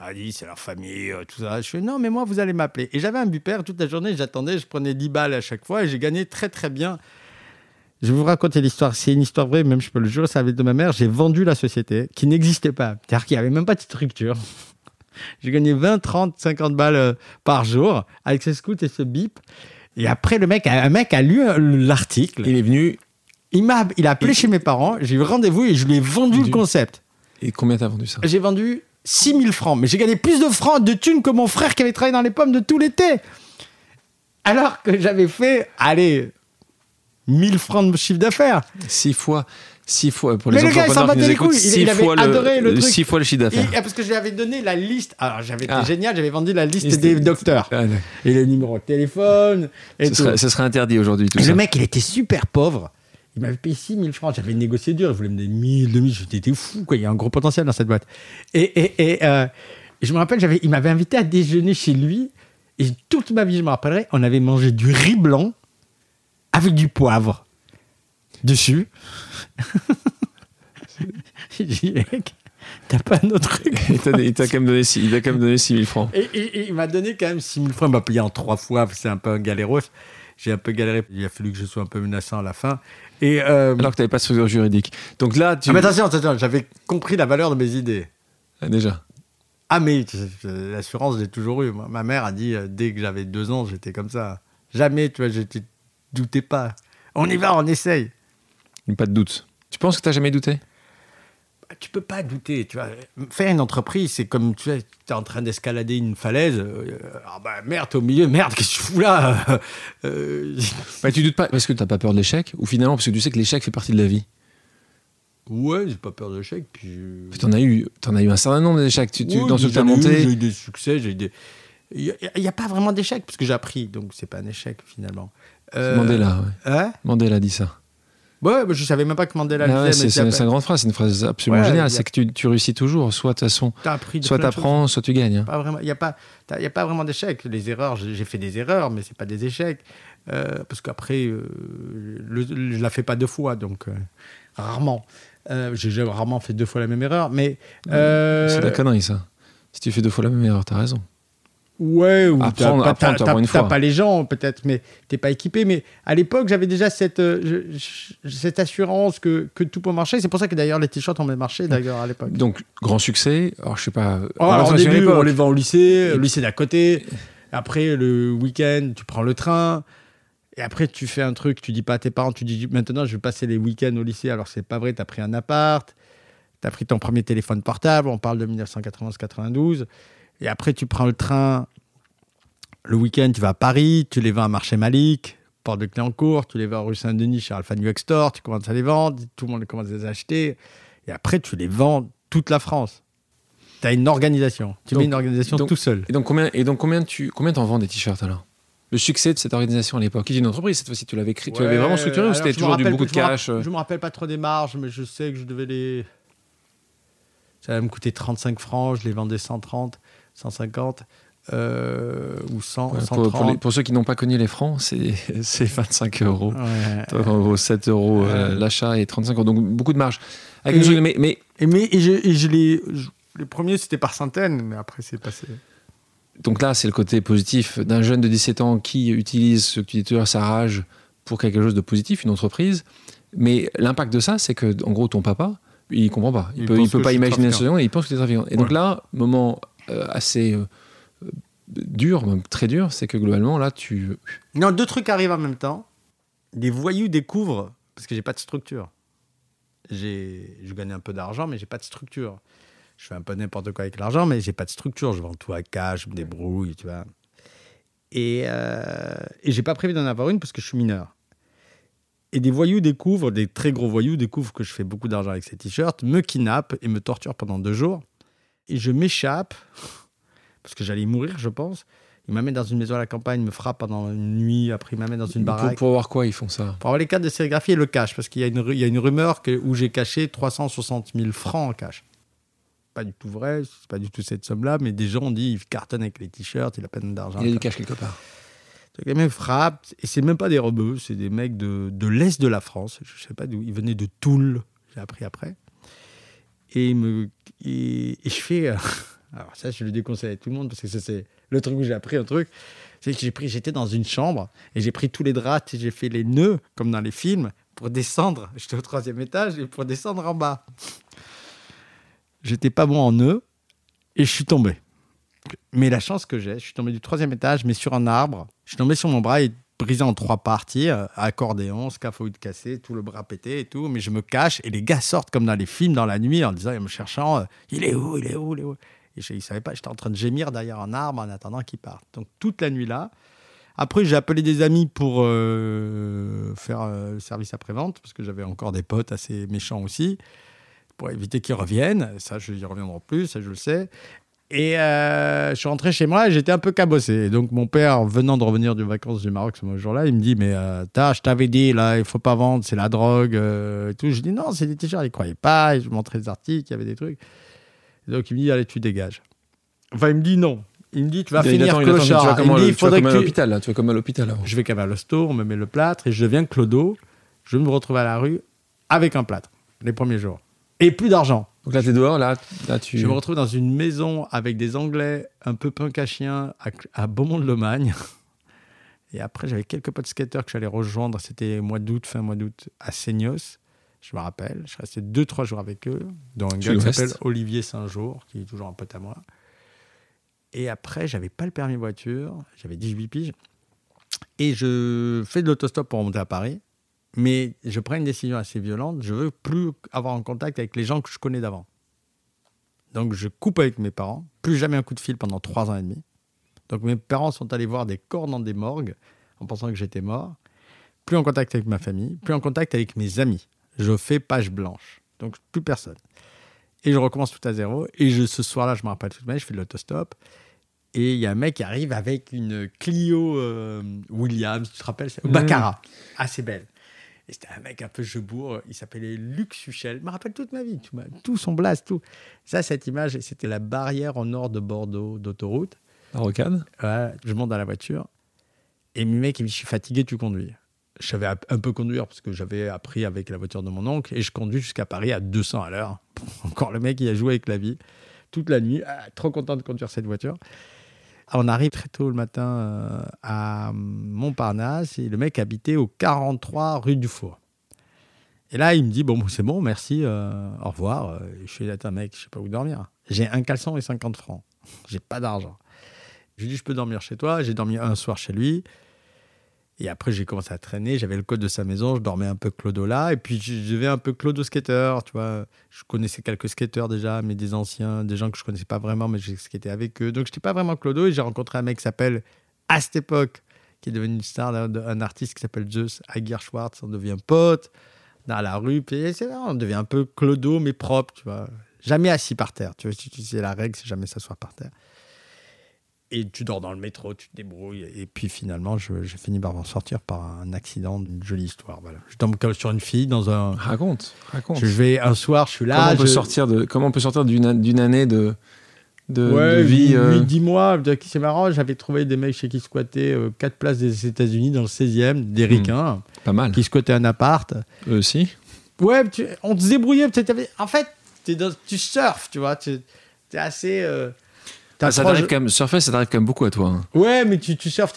A dit c'est leur famille, euh, tout ça. Je fais non, mais moi, vous allez m'appeler. Et j'avais un beeper toute la journée, j'attendais, je prenais 10 balles à chaque fois et j'ai gagné très très bien. Je vais vous raconter l'histoire. C'est une histoire vraie, même je peux le jurer, ça avait de ma mère. J'ai vendu la société qui n'existait pas. C'est-à-dire qu'il n'y avait même pas de structure. (laughs) J'ai gagné 20, 30, 50 balles euh, par jour avec ce scoot et ce bip. Et après, le mec, un mec a lu euh, l'article. Il est venu. Il m'a, il a appelé Et- chez mes parents. J'ai eu rendez-vous et je lui ai vendu le Du- concept. Et combien t'as vendu ça? J'ai vendu 6000 francs. Mais j'ai gagné plus de francs, de thunes que mon frère qui avait travaillé dans les pommes de tout l'été. Alors que j'avais fait, allez, 1000 francs de chiffre d'affaires. Six fois. Six fois pour Mais les le gars, il s'en battait les couilles. Il- il avait adoré le truc. Six fois le chiffre d'affaires. parce que je lui avais donné la liste. Alors, j'avais été Ah. génial, j'avais vendu la liste des docteurs. Ah. Et les numéros de téléphone. Et Ce tout. serait, ce serait interdit aujourd'hui ça. le mec, il était super pauvre. Il m'avait payé 6000 francs. J'avais négocié dur. Il voulait me donner 1000, 2000. J'étais fou, quoi. Il y a un gros potentiel dans cette boîte. Et, et, et, euh, je me rappelle, il m'avait invité à déjeuner chez lui. Et toute ma vie, je me rappellerai, on avait mangé du riz blanc avec du poivre dessus. (laughs) J'ai dit, mec, t'as pas un autre truc Il t'a- quand même donné il quand même donné 6000 francs. et, et- et il m'a donné quand même 6000 francs. Il m'a payé en trois fois. C'est un peu un galéros. J'ai un peu galéré. Il a fallu que je sois un peu menaçant à la fin. Et euh, Alors que t'avais pas de structure juridique. Donc là, tu. ah, mais attention, attention, j'avais compris la valeur de mes idées. Ah, déjà. Ah, mais l'assurance, j'ai toujours eu. Ma mère a dit, euh, dès que j'avais deux ans, j'étais comme ça. Jamais, tu vois, je doutais pas. On y va, on essaye. Pas de doute. Tu penses que tu n'as jamais douté? Bah, tu peux pas douter, tu vois. Faire une entreprise, c'est comme tu es en train d'escalader une falaise. Euh, ah bah merde, au milieu, merde, qu'est-ce que tu fous là? (laughs) Euh, bah, Tu doutes pas parce que tu n'as pas peur de l'échec ou finalement parce que tu sais que l'échec fait partie de la vie? Ouais, j'ai pas peur de l'échec. Puis... en as eu, en as eu un certain nombre d'échecs. Tu, dans ce que tu as monté. J'ai eu des succès, j'ai eu des. Il n'y a, pas vraiment d'échec parce que j'ai appris, donc c'est pas un échec finalement. Euh... Mandela, ouais. Hein Mandela dit ça. Ouais, je savais même pas que Mandela ah C'est une grande phrase, c'est une phrase absolument géniale. C'est que tu, tu, réussis toujours. Soit de façon, soit tu apprends, soit tu gagnes. Il n'y a, pas, y a pas vraiment d'échecs. Les erreurs, j'ai fait des erreurs, mais c'est pas des échecs. Euh, parce qu'après, euh, je la fais pas deux fois, donc euh, rarement. j'ai rarement fait deux fois la même erreur, mais. C'est de la connerie, ça. Si tu fais deux fois la même erreur, tu as raison. Ouais, ou t'as pas, les gens peut-être, mais t'es pas équipé. Mais à l'époque, j'avais déjà cette, euh, cette assurance que, que, tout peut marcher. C'est pour ça que d'ailleurs les t-shirts ont bien marché d'ailleurs à l'époque. Donc grand succès. Alors je sais pas. Oh, alors, au début, on les vend au lycée, le lycée d'à côté. Après le week-end, tu prends le train. Et après, tu fais un truc, tu dis pas à tes parents, tu dis maintenant je vais passer les week-ends au lycée. Alors c'est pas vrai, tu as pris un appart, tu as pris ton premier téléphone portable. On parle de 1991-92. Et après, tu prends le train. Le week-end, tu vas à Paris, tu les vends à Marché Malik, Porte de Cléancourt, tu les vends à rue Saint-Denis chez Alpha New Store, tu commences à les vendre, tout le monde commence à les acheter. Et après, tu les vends toute la France. Tu as une organisation. Tu mets une organisation tout seul. Et donc, combien, et donc combien tu combien en vends des t-shirts alors? Le succès de cette organisation à l'époque Qui est une entreprise cette fois-ci Tu l'avais créé, tu l'avais vraiment structuré ou c'était toujours du beaucoup de cash Je me rappelle pas trop des marges, mais je sais que je devais les. Ça va me coûter 35 francs, je les vendais 130. 150 euh, ou 100, 130. Pour, ceux qui n'ont pas connu les francs, c'est (laughs) 25 euros. Ouais. 7 euros euh, l'achat et 35 euros. Donc beaucoup de marge. mais, mais, et, mais et je, les, les premiers, c'était par centaines, mais après, c'est passé. Donc là, c'est le côté positif d'un jeune de 17 ans qui utilise ce que tu dis, sa rage pour quelque chose de positif, une entreprise. Mais l'impact de ça, c'est que, en gros, ton papa, il comprend pas. Il, ne peut, il peut pas imaginer la situation et il pense que tu es trafiquant. Et donc là, moment euh, assez euh, dur, même très dur, c'est que globalement, là, tu. Non, deux trucs arrivent en même temps. Les voyous découvrent, parce que j'ai pas de structure. J'ai, je gagne un peu d'argent, mais j'ai pas de structure. Je fais un peu n'importe quoi avec l'argent, mais j'ai pas de structure. Je vends tout à cash, je me débrouille, tu vois. Et, euh, et j'ai pas prévu d'en avoir une parce que je suis mineur. Et des voyous découvrent, des très gros voyous découvrent que je fais beaucoup d'argent avec ces t-shirts, me kidnappent et me torturent pendant deux jours et je m'échappe, parce que j'allais mourir, je pense. Il m'amène dans une maison à la campagne, me frappe pendant une nuit, après il m'amène dans une baraque. Pour, voir quoi ils font ça Pour avoir les cartes de sérigraphie et le cash, parce qu'il y, a une, il y a une rumeur que, où j'ai caché 360 000 francs en cash. Pas du tout vrai, c'est pas du tout cette somme-là, mais des gens ont dit il cartonne avec les t-shirts, il a peine d'argent. Il a du cash quelque part. Donc, me frappe, et c'est même pas des rebeux, c'est des mecs de, de l'Est de la France, je sais pas d'où, ils venaient de Toul, j'ai appris après. Et, je fais. Euh, (laughs) alors, ça, je le déconseille à tout le monde parce que c'est le truc où j'ai appris un truc. C'est que j'ai pris, j'étais dans une chambre et j'ai pris tous les draps et j'ai fait les nœuds, comme dans les films, pour descendre. (laughs) J'étais au troisième étage et pour descendre en bas. J'étais pas bon en nœuds et je suis tombé. Mais la chance que j'ai, je suis tombé du troisième étage, mais sur un arbre. Je suis tombé sur mon bras et brisé en trois parties, euh, accordéon, scaphoïde cassé, tout le bras pété et tout, mais je me cache et les gars sortent comme dans les films dans la nuit en disant, en me cherchant, euh, il est où, il est où, il est où? Et je ne savais pas, j'étais en train de gémir derrière un arbre en attendant qu'il parte. Donc toute la nuit là. Après, j'ai appelé des amis pour euh, faire le service après-vente, parce que j'avais encore des potes assez méchants aussi, pour éviter qu'ils reviennent. Ça, je n'y reviendrai plus, ça, je le sais. Et euh, je suis rentré chez moi et j'étais un peu cabossé. donc mon père, venant de revenir de vacances du Maroc ce jour-là, il me dit Mais euh, je t'avais dit, là, il faut pas vendre, c'est la drogue. Euh, et tout. Je dis Non, c'est des t-shirts. Il croyait pas. Et je montrais des articles, il y avait des trucs. donc il me dit Allez, tu dégages. Enfin, il me dit non. Il me dit Tu vas finir attend, clochard. Il, il me dit, il faudrait comme à l'hôpital. Tu vas comme à l'hôpital. Je vais qu'à l'hosto, on me met le plâtre et je deviens clodo. Je me retrouve à la rue avec un plâtre les premiers jours. Et plus d'argent. Donc là, tu es dehors, là, là tu... Je me retrouve dans une maison avec des Anglais un peu punk à chien à, Beaumont-de-Lomagne. (laughs) Et après, j'avais quelques potes skateurs que j'allais rejoindre. C'était mois d'août, fin mois d'août, à Seignos. Je me rappelle. Je restais deux, trois jours avec eux. Dans un gars qui s'appelle Olivier Saint-Jour, qui est toujours un pote à moi. Et après, j'avais pas le permis voiture, j'avais 18 piges. Et je fais de l'autostop pour remonter à Paris. Mais je prends une décision assez violente. Je veux plus avoir en contact avec les gens que je connais d'avant. Donc je coupe avec mes parents. Plus jamais un coup de fil pendant trois ans et demi. Donc mes parents sont allés voir des corps dans des morgues en pensant que j'étais mort. Plus en contact avec ma famille, plus en contact avec mes amis. Je fais page blanche. Donc plus personne. Et je recommence tout à zéro. Et je, ce soir-là, je me rappelle tout de même, je fais de l'autostop. Et il y a un mec qui arrive avec une Clio euh, Williams, tu te rappelles ça? Baccarat, assez belle. Et c'était un mec un peu jebourg, il s'appelait Luc Suchel. Je me rappelle toute ma vie, tout, tout son blast, tout. Ça, cette image, c'était la barrière au nord de Bordeaux d'autoroute. La rocade Ouais, je monte dans la voiture. Et le mec, il me dit Je suis fatigué, tu conduis. Je savais un peu conduire parce que j'avais appris avec la voiture de mon oncle et je conduis jusqu'à Paris à 200 à l'heure. (laughs) Encore le mec, il a joué avec la vie toute la nuit. Ah, trop content de conduire cette voiture. On arrive très tôt le matin euh, à Montparnasse et le mec habitait au 43 rue du Four. Et là, il me dit Bon, c'est bon, merci, euh, au revoir. Je suis là, un mec, je sais pas où dormir. J'ai un caleçon et 50 francs. (laughs) J'ai pas d'argent. Je lui dis Je peux dormir chez toi. J'ai dormi un soir chez lui. Et après, j'ai commencé à traîner. J'avais le code de sa maison. Je dormais un peu clodo là. Et puis, je devais un peu clodo skater. Tu vois, je connaissais quelques skateurs déjà, mais des anciens, des gens que je connaissais pas vraiment, mais j'ai skaté avec eux. Donc, je n'étais pas vraiment clodo. Et j'ai rencontré un mec qui s'appelle, à cette époque, qui est devenu une star, un artiste qui s'appelle Zeus Aguirre Schwartz. On devient pote dans la rue. Puis, c'est on devient un peu clodo, mais propre. Tu vois, jamais assis par terre. Tu vois, c'est la règle, c'est jamais s'asseoir par terre et tu dors dans le métro, tu te débrouilles. Et puis finalement, j'ai fini par en sortir par un accident, une jolie histoire. Voilà. Je tombe sur une fille dans un. Raconte, raconte. Je vais un soir, je suis là. Comment on peut sortir de Comment on peut sortir d'une année de de, vie 8, 10 euh, mois, c'est marrant, j'avais trouvé des mecs chez qui squattaient 4 euh, places des États-Unis dans le 16e, des hmm. ricains. Pas mal. Qui squattaient un appart. Eux aussi Ouais, on se débrouillait. En fait, dans, tu surfes, tu vois. Tu es assez. Euh, ah, ça t'arrive quand même, surfer, ça t'arrive quand même beaucoup à toi. Hein. Ouais, mais tu, tu surfes,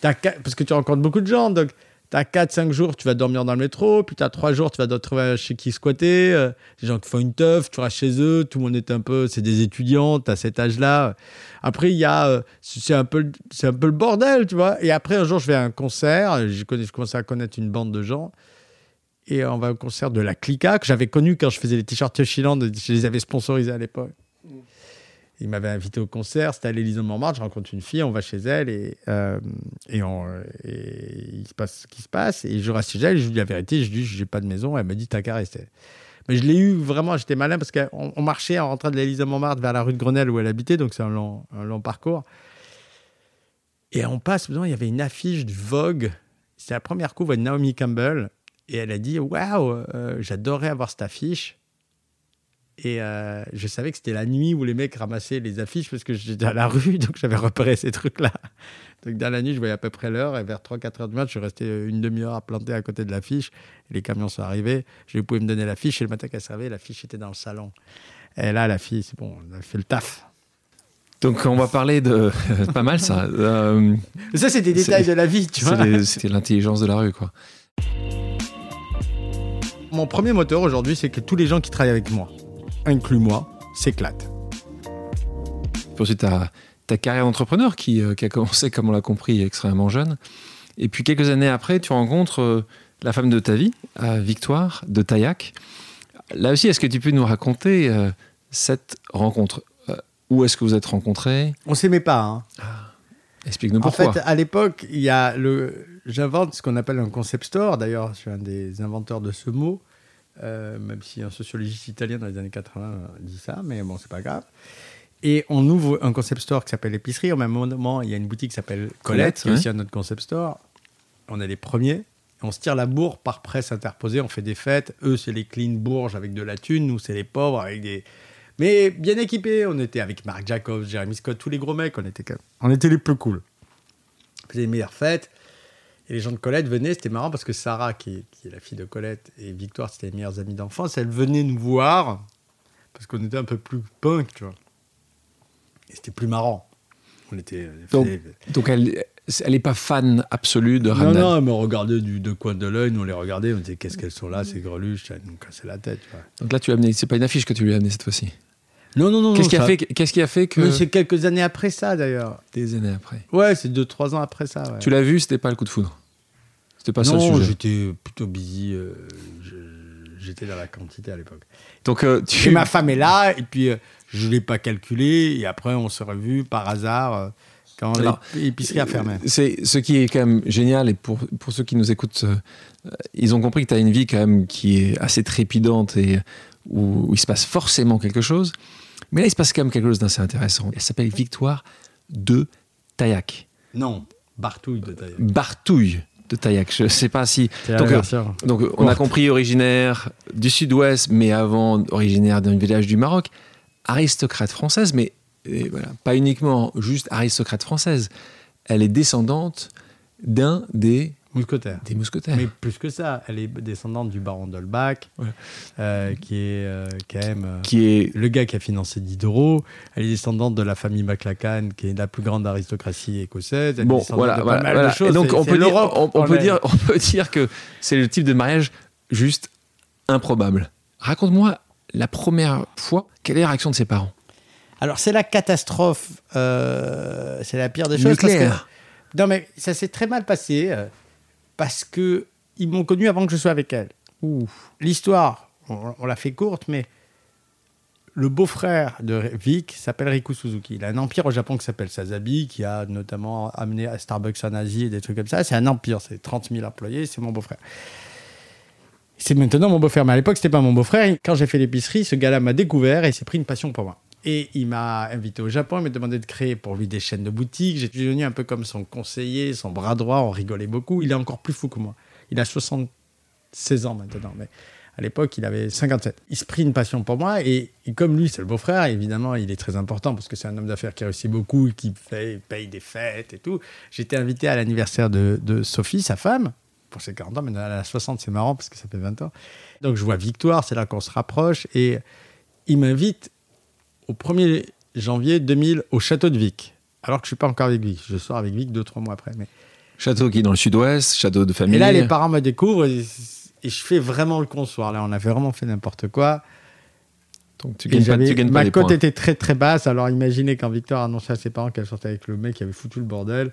parce que tu rencontres beaucoup de gens. Donc, tu as 4-5 jours, tu vas dormir dans le métro. Puis tu as 3 jours, tu vas trouver chez qui squatter. Euh, des gens qui font une teuf, tu vas chez eux. Tout le monde est un peu. C'est des étudiants, tu as cet âge-là. Après, il y a. Euh, c'est un, peu, un peu le bordel, tu vois. Et après, un jour, je vais à un concert. Je, connais, je commence à connaître une bande de gens. Et on va au concert de la Clica, que j'avais connu quand je faisais les t-shirts Yoshilande. Je les avais sponsorisés à l'époque. Il m'avait invité au concert, c'était à l'Élysée de Montmartre, je rencontre une fille, on va chez elle et, euh, et, il se passe ce qui se passe. Et je reste chez elle, je lui dis la vérité, je lui dis j'ai pas de maison, elle m'a dit t'as qu'à rester. Mais je l'ai eu vraiment, j'étais malin parce qu'on on marchait en rentrant de l'Élysée de Montmartre vers la rue de Grenelle où elle habitait, donc c'est un long, parcours. Et on passe, il y avait une affiche du Vogue, c'était la première couve de Naomi Campbell, et elle a dit Waouh, euh, j'adorerais avoir cette affiche. Et euh, je savais que c'était la nuit où les mecs ramassaient les affiches parce que j'étais à la rue, (laughs) donc j'avais repéré ces trucs-là. Donc dans la nuit, je voyais à peu près l'heure, et vers 3-4 heures du matin, je suis resté une demi-heure à planter à côté de l'affiche. Les camions sont arrivés, je pouvais me donner l'affiche, et le matin qu'elle servait, l'affiche était dans le salon. Et là, la fille, c'est bon, elle a fait le taf. Donc on va parler de... (laughs) pas mal ça. Euh, ça, c'est des détails de la vie, tu vois. C'était l'intelligence de la rue, quoi. Mon premier moteur aujourd'hui, c'est que tous les gens qui travaillent avec moi, inclus moi, s'éclate. Ensuite, ta, ta carrière d'entrepreneur qui, euh, qui, a commencé, comme on l'a compris, extrêmement jeune. Et puis quelques années après, tu rencontres euh, la femme de ta vie, Victoire de Taillac. Là aussi, est-ce que tu peux nous raconter euh, cette rencontre? Où est-ce que vous êtes rencontrés? On s'aimait pas. Hein. Ah, explique-nous pourquoi. En fait, à l'époque, il y a le, j'invente ce qu'on appelle un concept store. D'ailleurs, je suis un des inventeurs de ce mot. Euh, même si un sociologiste italien dans les années 80 dit ça, mais bon, c'est pas grave. Et on ouvre un concept store qui s'appelle Épicerie. Au même moment, il y a une boutique qui s'appelle Colette, qui est aussi un autre concept store. On est les premiers. On se tire la bourre par presse interposée. On fait des fêtes. Eux, c'est les clean bourges avec de la thune. Nous, c'est les pauvres avec des. Mais bien équipés. On était avec Marc Jacobs, Jeremy Scott, tous les gros mecs. On était, on était les plus cool. On faisait les meilleures fêtes. Et les gens de Colette venaient, c'était marrant parce que Sarah, qui est, la fille de Colette, et Victoire, c'était les meilleures amies d'enfance, elles venaient nous voir parce qu'on était un peu plus punk, tu vois. Et c'était plus marrant. On était. Donc, elle. Elle n'est pas fan absolue de Ramdan. Non, non, elle me regardait du de coin de l'œil, nous on les regardait, on disait qu'est-ce qu'elles sont là, ces greluches, ça nous cassait la tête. Donc là, tu as amené, c'est pas une affiche que tu lui as amené cette fois-ci Non, non, non. Qu'est-ce qui, a ça- fait, qu'est-ce qui a fait que. C'est quelques années après ça, d'ailleurs. Des années après. Ouais, c'est deux, trois ans après ça. ouais. Tu l'as vu, c'était pas le coup de foudre? C'était pas ça non, le sujet. j'étais plutôt busy. euh, J'étais dans la quantité à l'époque. Donc, euh, Et tu. ma femme est là, et puis euh, je ne l'ai pas calculé, et après on s'est revus par hasard quand l'épicerie a fermé. C'est ce qui est quand même génial, et pour, pour ceux qui nous écoutent, ils ont compris que tu as une vie quand même qui est assez trépidante et où, où il se passe forcément quelque chose. Mais là, il se passe quand même quelque chose d'assez intéressant. Elle s'appelle Victoire de Taillac. Non, Bartouille de taille. Bartouille de Taillac. Je sais pas si. Donc, euh, donc, on a compris originaire du sud-ouest, mais avant originaire d'un village du Maroc. Aristocrate française, mais et voilà, pas uniquement juste aristocrate française. Elle est descendante d'un des, Mousquetaire. des mousquetaires. Mais plus que ça, elle est descendante du baron d'Holbach, Ouais. euh, qui est euh, quand même euh, qui est le gars qui a financé Diderot. Elle est descendante de la famille MacLachlan, qui est la plus grande aristocratie écossaise. Elle bon voilà, de pas voilà, mal voilà. de choses. et donc on peut dire on, peut dire on peut dire que c'est le type de mariage juste improbable raconte-moi la première fois quelle est la réaction de ses parents? Alors, c'est la catastrophe. euh, c'est la pire des choses. parce nucléaire que- non, mais ça s'est très mal passé euh, parce que ils m'ont connu avant que je sois avec elle. L'histoire, on, l'a fait courte, mais le beau-frère de Vic s'appelle Riku Suzuki. Il a un empire au Japon qui s'appelle Sazabi, qui a notamment amené à Starbucks en Asie et des trucs comme ça. C'est un empire, c'est 30 000 employés, c'est mon beau-frère. C'est maintenant mon beau-frère, mais à l'époque, c'était pas mon beau-frère. Quand j'ai fait l'épicerie, ce gars-là m'a découvert et s'est pris une passion pour moi. Et il m'a invité au Japon, il m'a demandé de créer pour lui des chaînes de boutiques. J'étais devenu un peu comme son conseiller, son bras droit, on rigolait beaucoup. Il est encore plus fou que moi. Il a 76 ans maintenant, mais à l'époque, il avait 57. Il se prit une passion pour moi et, comme lui, c'est le beau-frère, évidemment, il est très important parce que c'est un homme d'affaires qui réussit beaucoup, qui paye des fêtes et tout. J'étais invité à l'anniversaire de, de Sophie, sa femme, pour ses 40 ans, mais elle a 60, c'est marrant parce que ça fait 20 ans. Donc je vois Victoire, c'est là qu'on se rapproche et il m'invite au 1er janvier 2000 au château de Vic. Alors que je suis pas encore avec Vic, je sors avec Vic deux trois mois après. Mais... château qui est dans le sud-ouest château de famille Et là, les parents me découvrent et, et je fais vraiment le consoir. Là, on a vraiment fait n'importe quoi. donc tu gagnes pas, tu gagnes pas ma cote était très très basse. Alors imaginez quand Victor a annoncé à ses parents qu'elle sortait avec le mec qui avait foutu le bordel.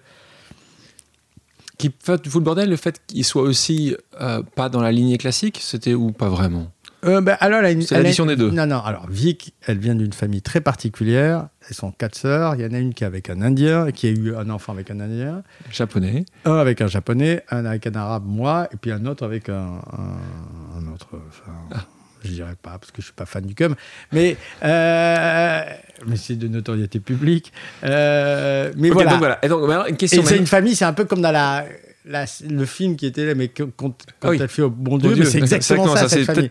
qui fout le bordel le fait qu'il soit aussi euh, pas dans la lignée classique c'était ou pas vraiment? Euh, ben, alors, elle a une- C'est l'addition des deux. Non, non. Alors, Vic, elle vient d'une famille très particulière. Elles sont quatre sœurs. Il y en a une qui est avec un Indien, qui a eu un enfant avec un Indien. japonais Un avec un Japonais, un avec un Arabe, moi, et puis un autre avec un, un- un autre. Enfin, Ah. Je dirais pas, parce que je suis pas fan du cum. Mais, euh, mais c'est de notoriété publique. Euh, mais voilà. donc voilà et donc maintenant, une question Et c'est une famille, c'est un peu comme dans la, la- le film qui était là, mais que- quand, quand Ah oui. elle fait au bon Dieu, mais c'est exactement ça, cette famille.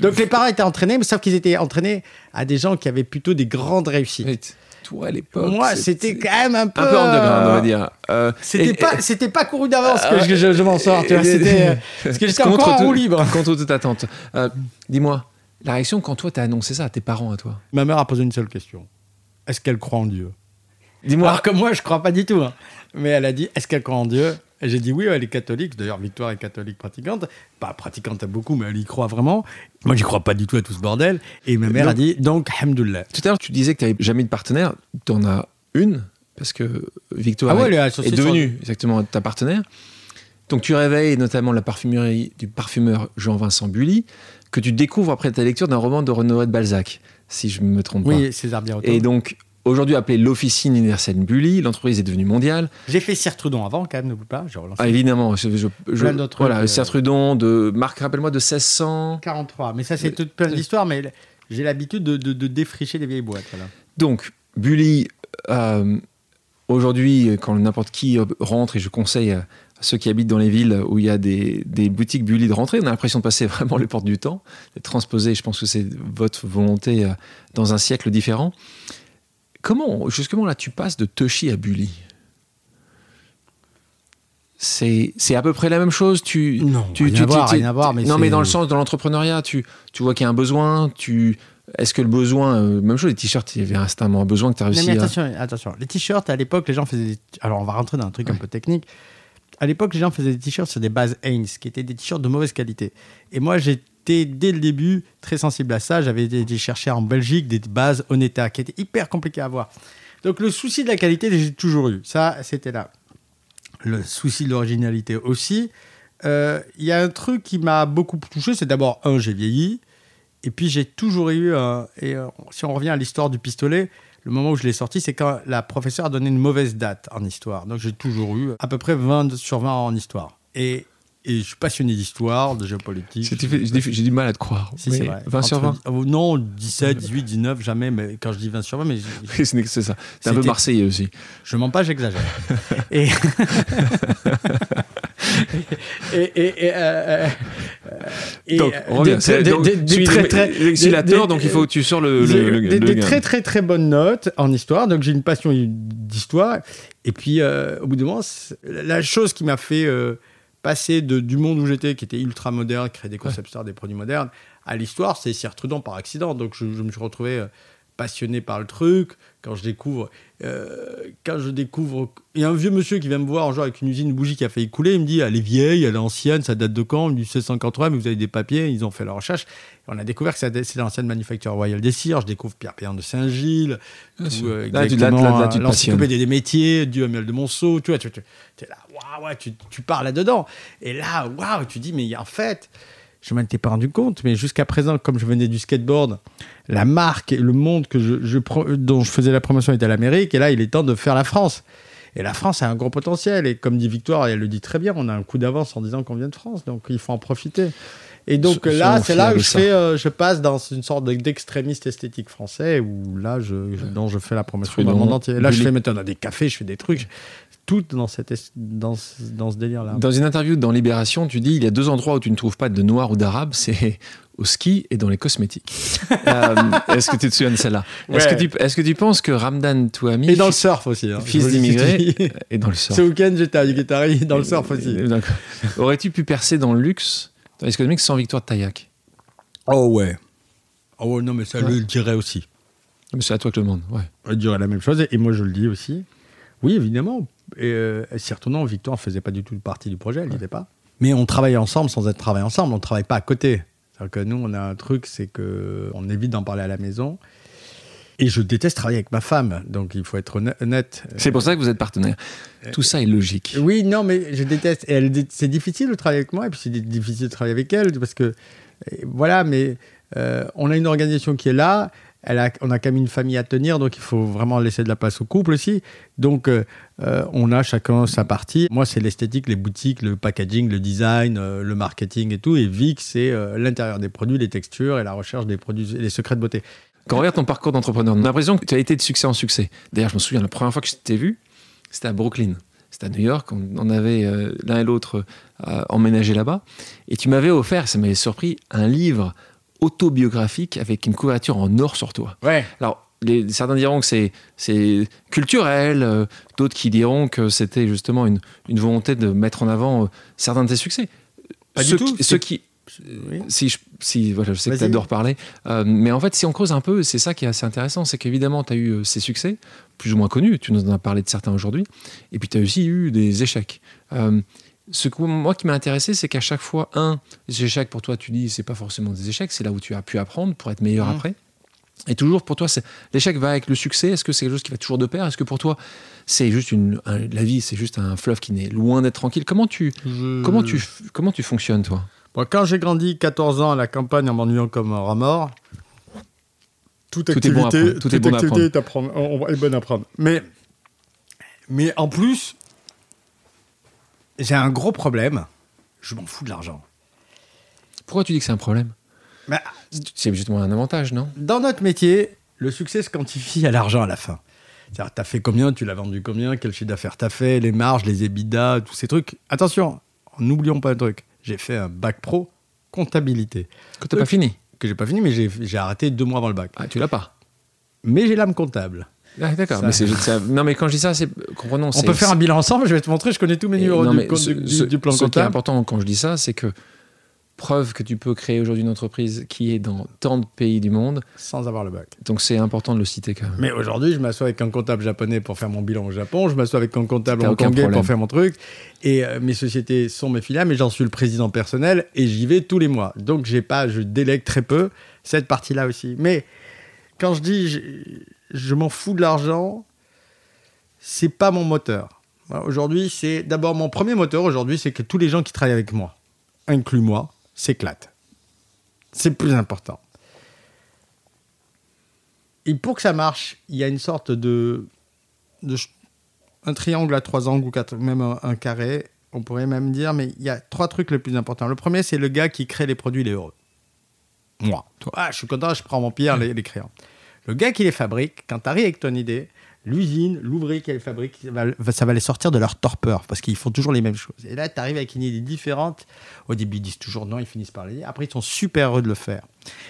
Donc les parents étaient entraînés, mais sauf qu'ils étaient entraînés à des gens qui avaient plutôt des grandes réusstes. Oui, toi à l'époque Moi, c'était quand même un peu. un peu underground on va dire Euh, C'était pas, c'était pas couru d'avance Ah, que je, je- je m'en sors. Tu vois, c'était, euh, (laughs) parce que j'étais Contre encore en tout- roue libre. (laughs) contre toute attente Euh, dis-moi la réaction quand toi t'as annoncé ça à tes parents à toi? Ma mère a posé une seule question. Est-ce qu'elle croit en Dieu? Dis-moi Alors que moi, je crois pas du tout. hein. Mais elle a dit, est-ce qu'elle croit en Dieu? Et j'ai dit oui, elle est catholique. D'ailleurs, Victoire est catholique pratiquante. Pas pratiquante à beaucoup, mais elle y croit vraiment. Moi, j'y crois pas du tout à tout ce bordel. Et ma mère Donc- a dit, donc, hamdoullah. tout à l'heure tu disais que tu n'avais jamais de partenaire tu en as une parce que Victoire Ah ouais, est- devenue exactement ta partenaire donc tu réveilles notamment la parfumerie du parfumeur Jean-Vincent Bully que tu découvres après ta lecture d'un roman de René de Balzac si je ne me trompe pas Oui, César Birotteau. et donc aujourd'hui appelée l'Officine universelle Bully l'entreprise est devenue mondiale J'ai fait Sir Trudon avant, quand même, n'oublie pas. Relancé. Ah, évidemment, je, je, je- voilà, euh. Sertrudon de Marc, rappelle-moi de 1600. 43. Mais ça, c'est toute plein d'histoires. Mais j'ai l'habitude de, de- de défricher les vieilles boîtes. Voilà. Donc Bully, euh, aujourd'hui, quand n'importe qui rentre et je conseille à ceux qui habitent dans les villes où il y a des, des boutiques Bully de rentrer, on a l'impression de passer (laughs) vraiment les portes du temps, d'être transposé. Je pense que c'est votre volonté euh, dans un siècle différent. Comment, justement là, tu passes de Toshi à Bully? C'est c'est à peu près la même chose. Tu, Non, tu, rien tu- à voir, tu- rien à voir, mais non, mais dans le sens de l'entrepreneuriat, tu, tu vois qu'il y a un besoin. Tu, est-ce que le besoin, euh, même chose, les t-shirts, il y avait instamment un besoin que tu as Non, réussi mais à. attention, attention. Les t-shirts, à l'époque, les gens faisaient des... Alors, on va rentrer dans un truc un peu technique. à l'époque, les gens faisaient des t-shirts sur des bases Hanes, qui étaient des t-shirts de mauvaise qualité. Et moi, dès le début très sensible à ça. J'avais été chercher en Belgique des bases Oneta, qui étaient hyper compliquées à avoir. Donc le souci de la qualité, j'ai toujours eu. Ça, c'était là. Le souci de l'originalité aussi. Euh, Il y a un truc qui m'a beaucoup touché, c'est d'abord, un, j'ai vieilli. Et puis j'ai toujours eu, et euh, si on revient à l'histoire du pistolet, le moment où je l'ai sorti, c'est quand la professeure a donné une mauvaise date en histoire. Donc j'ai toujours eu à peu près 20 sur 20 en histoire. Et, et je suis passionné d'histoire, de géopolitique. J'ai du mal à te croire. Si, Mais c'est vrai. 20 sur 20 Entre- oh, Non, 17, 18, 19, jamais. Mais quand je dis 20 sur 20, mais C'est c'est ça. T'es un peu marseillais aussi. je mens pas, j'exagère. et, (laughs) et, et, et, euh, euh, et, donc, on revient. des- C'est- des- des- des des- des- la des- tort, donc il faut que tu sors le, J'ai le- des, le des très très très bonnes notes en histoire, donc j'ai une passion d'histoire. Et puis euh, au bout d'un moment, c'est- la chose qui m'a fait euh, passer de- du monde où j'étais, qui était ultra moderne, créer des concept stores, des produits modernes, à l'histoire, c'est Sir Trudon par accident. Donc je, je me suis retrouvé euh, passionné par le truc. Quand je découvre, euh, quand je découvre, il y a un vieux monsieur qui vient me voir un jour avec une usine de bougies qui a failli couler. Il me dit, elle est vieille, elle est ancienne, ça date de quand? Dit 1680, mais vous avez des papiers. Ils ont fait la recherche. Et on a découvert que c'est l'ancienne manufacture royale des cires. Je découvre Pierre Péan de Saint-Gilles. Euh, l'encyclopédie des métiers, du Hamel de Monceau, tu vois, tu, tu es là, waouh, ouais, tu, tu pars là-dedans. Et là, waouh, tu dis, mais en fait, je ne m'en étais pas rendu compte, mais jusqu'à présent, comme je venais du skateboard, la marque et le monde que je, dont je faisais la promotion était l'Amérique, et là, il est temps de faire la France. Et la France a un gros potentiel, et comme dit Victoire, elle le dit très bien, on a un coup d'avance en disant qu'on vient de France, donc il faut en profiter. Et donc So- là, c'est là où je, fais, euh, je passe dans une sorte de- d'extrémiste esthétique français, où là, je, je- dont je fais la promotion dans le monde entier. Là, je fais maintenant des cafés, je fais des trucs, tout dans, cette, es- dans, ce- dans ce délire-là. Dans une interview dans Libération, tu dis il y a deux endroits où tu ne trouves pas de noir ou d'arabe, c'est au ski et dans les cosmétiques. (laughs) Euh, est-ce que tu te souviens de celle-là? Est-ce que, est-ce que tu penses que Ramdan Touami, Et dans le surf aussi. hein. fils dis. (laughs) et dans le surf, Ce week-end, j'étais à Guétari, dans le surf aussi. D'accord. Aurais-tu pu percer dans le luxe, dans les économiques, sans victoire de Taillac? Oh ouais. Oh ouais, non, mais ça, Ouais. je le dirais aussi. Mais C'est à toi que je le demande. Ouais. Je dirais la même chose, et moi, je le dis aussi. Oui, évidemment. Et euh, s'y retournant, Victoire ne faisait pas du tout partie du projet, elle n'y était pas. Mais on travaille ensemble sans être travaillé ensemble, on ne travaille pas à côté. C'est-à-dire que nous, on a un truc, c'est qu'on évite d'en parler à la maison. Et je déteste travailler avec ma femme, donc il faut être honnête-. C'est pour ça que vous êtes partenaire. Tout ça est logique. Oui, non, mais je déteste. Et c'est difficile de travailler avec moi, et puis c'est difficile de travailler avec elle, parce que, voilà, mais euh, on a une organisation qui est là, on a quand même une famille à tenir, donc il faut vraiment laisser de la place au couple aussi. Donc, euh, euh, on a chacun sa partie. Moi, c'est l'esthétique, les boutiques, le packaging, le design, euh, le marketing et tout. Et Vic, c'est l'intérieur des produits, les textures et la recherche des produits, les secrets de beauté. Quand on regarde ton parcours d'entrepreneur, on a l'impression que tu as été de succès en succès. D'ailleurs, je me souviens, la première fois que je t'ai vu, c'était à Brooklyn. C'était à New York. On, avait l'un et l'autre emménagé là-bas. Et tu m'avais offert, ça m'avait surpris, un livre autobiographique avec une couverture en or sur toi. Ouais. Alors, les- certains diront que c'est, c'est culturel, euh, d'autres qui diront que c'était justement une, une volonté de mettre en avant euh, certains de tes succès. Pas du tout, Qui, c'est- ceux qui, Oui. si je, si, voilà, je sais que tu adores parler, euh, mais en fait, si on creuse un peu, c'est ça qui est assez intéressant, c'est qu'évidemment, tu as eu ces succès, plus ou moins connus, tu nous en as parlé de certains aujourd'hui, et puis tu as aussi eu des échecs. Ce que moi qui m'a intéressé, c'est qu'à chaque fois, un, les échecs pour toi, tu dis, c'est pas forcément des échecs, c'est là où tu as pu apprendre pour être meilleur Mhm. après. Et toujours pour toi, l'échec va avec le succès. Est-ce que c'est quelque chose qui va toujours de pair? Est-ce que pour toi, c'est juste une, un- la vie, c'est juste un fleuve qui n'est loin d'être tranquille? Comment tu, Je- comment tu, comment tu fonctionnes toi? Bon, quand j'ai grandi 14 ans à la campagne en m'ennuyant comme un rat mort, toute Tout est bon à activité, prendre, tout est bon à activité est, à prendre, on- on- est bonne à prendre. Mais, mais en plus, j'ai un gros problème. Je m'en fous de l'argent. Pourquoi tu dis que c'est un problème Mais C'est justement un avantage, non dans notre métier, le succès se quantifie à l'argent à la fin. C'est-à-dire, t'as fait combien, tu l'as vendu combien, quel chiffre d'affaires t'as fait, les marges, les EBITDA, tous ces trucs. Attention, n'oublions pas un truc. J'ai fait un bac pro comptabilité Que t'as pas Ok. fini que j'ai pas fini, mais j'ai j'ai arrêté deux mois avant le bac. Ah, tu l'as pas. Mais j'ai l'âme comptable. Ah, D'accord, Ça- mais c'est ça- non mais quand je dis ça, c'est comprenons. On peut faire un bilan ensemble, je vais te montrer, je connais tous mes numéros non, du, compte- ce, du- ce- du plan ce qui est comptable. important quand je dis ça, c'est que preuve que tu peux créer aujourd'hui une entreprise qui est dans tant de pays du monde. Sans avoir le bac. Donc c'est important de le citer quand même. Mais aujourd'hui, je m'assois avec un comptable japonais pour faire mon bilan au Japon, je m'assois avec un comptable hongkongais pour faire mon truc. Et euh, mes sociétés sont mes filiales, mais j'en suis le président personnel et j'y vais tous les mois. Donc j'ai pas, je délègue très peu cette partie-là aussi. Mais quand je dis je, m'en fous de l'argent, c'est pas mon moteur. Aujourd'hui, c'est d'abord mon premier moteur aujourd'hui, c'est que tous les gens qui travaillent avec moi, inclus moi, s'éclate. C'est plus important. Et pour que ça marche, il y a une sorte de, un triangle à trois angles ou quatre, même un, carré, on pourrait même dire, mais il y a trois trucs les plus importants. Le premier, c'est le gars qui crée les produits, il est heureux. Moi. Toi. Ah, je suis content, je prends mon pierre, les, les créants. Le gars qui les fabrique, quand tu arrives avec ton idée, l'usine, l'ouvrier qui les fabrique, ça va les sortir de leur torpeur parce qu'ils font toujours les mêmes choses. Et là, tu arrives avec une idée différente. Au début, ils disent toujours non, ils finissent par le dire. Après, ils sont super heureux de le faire.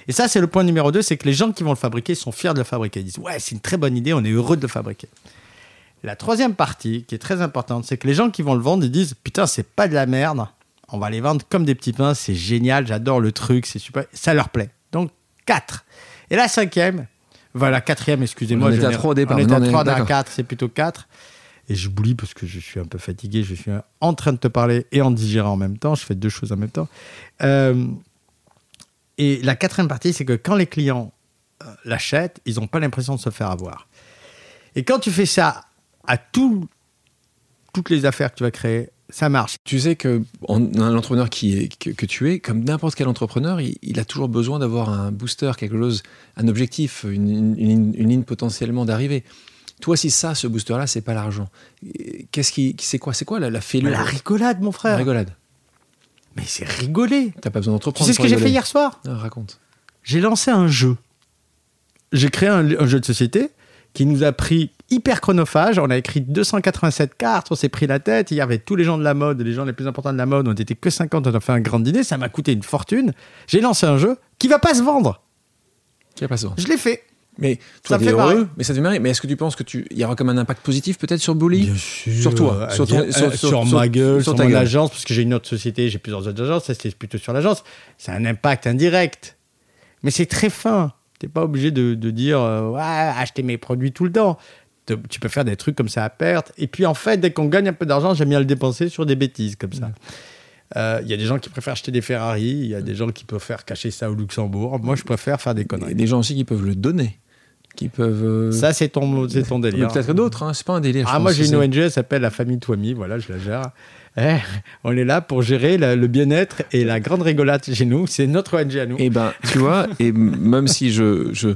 Et ça, c'est le point numéro 2, c'est que les gens qui vont le fabriquer sont fiers de le fabriquer. Ils disent ouais, c'est une très bonne idée, on est heureux de le fabriquer. La troisième partie, qui est très importante, c'est que les gens qui vont le vendre, ils disent putain, c'est pas de la merde, on va les vendre comme des petits pains, c'est génial, j'adore le truc, c'est super, ça leur plaît. Donc, 4. Et la cinquième, voilà, quatrième, excusez-moi. On était à 3 au départ. On était à 3, à 4, c'est plutôt 4. Et j'oublie parce que je suis un peu fatigué, je suis en train de te parler et en digérant en même temps. Je fais deux choses en même temps. Euh, et la quatrième partie, c'est que quand les clients euh, l'achètent, ils n'ont pas l'impression de se faire avoir. Et quand tu fais ça à tout, toutes les affaires que tu vas créer, ça marche. Tu sais que l'entrepreneur qui est, que, tu es, comme n'importe quel entrepreneur, il, a toujours besoin d'avoir un booster, quelque chose, un objectif, une, ligne potentiellement d'arrivée. Toi, si ça, ce booster-là, c'est pas l'argent, qu'est-ce qui, c'est quoi, c'est quoi la, la fêlure? La rigolade, mon frère. La rigolade. Mais c'est rigoler. T'as pas besoin d'entreprendre. Tu sais ce que j'ai fait hier soir? Ah, Raconte. J'ai lancé un jeu. J'ai créé un jeu de société qui nous a pris hyper chronophage. On a écrit 287 cartes, on s'est pris la tête. Il y avait tous les gens de la mode, les gens les plus importants de la mode. On n'était que 50, on a fait un grand dîner. Ça m'a coûté une fortune. J'ai lancé un jeu qui va pas se vendre. Qui va pas se vendre. Je l'ai fait. Mais toi, fait heureux, mais ça te Mais est-ce que tu penses que tu y aura comme un impact positif peut-être sur Bully? Bien sûr. Sur toi, sur, ton, sur, sur, ma gueule, sur, mon agence, parce que j'ai une autre société, j'ai plusieurs autres agences. Ça c'était plutôt sur l'agence. C'est un impact indirect, mais c'est très fin. T'es pas obligé de, de dire euh, ouais, acheter mes produits tout le temps. Tu peux faire des trucs comme ça à perte. Et puis en fait, dès qu'on gagne un peu d'argent, j'aime bien le dépenser sur des bêtises comme ça. Euh, il y a des gens qui préfèrent acheter des Ferrari, il y a des gens qui préfèrent cacher ça au Luxembourg. Moi, je préfère faire des conneries. Il y a des gens aussi qui peuvent le donner. Qui peuvent. Euh, ça, c'est ton, ton délire. Peut-être d'autres, hein. c'est pas un délire. Ah, moi, j'ai une ONG, elle s'appelle la famille Toimi, voilà, je la gère. Eh, on est là pour gérer le bien-être et la grande rigolade chez nous. C'est notre ONG à nous. Et eh ben, tu vois, et même si je, je,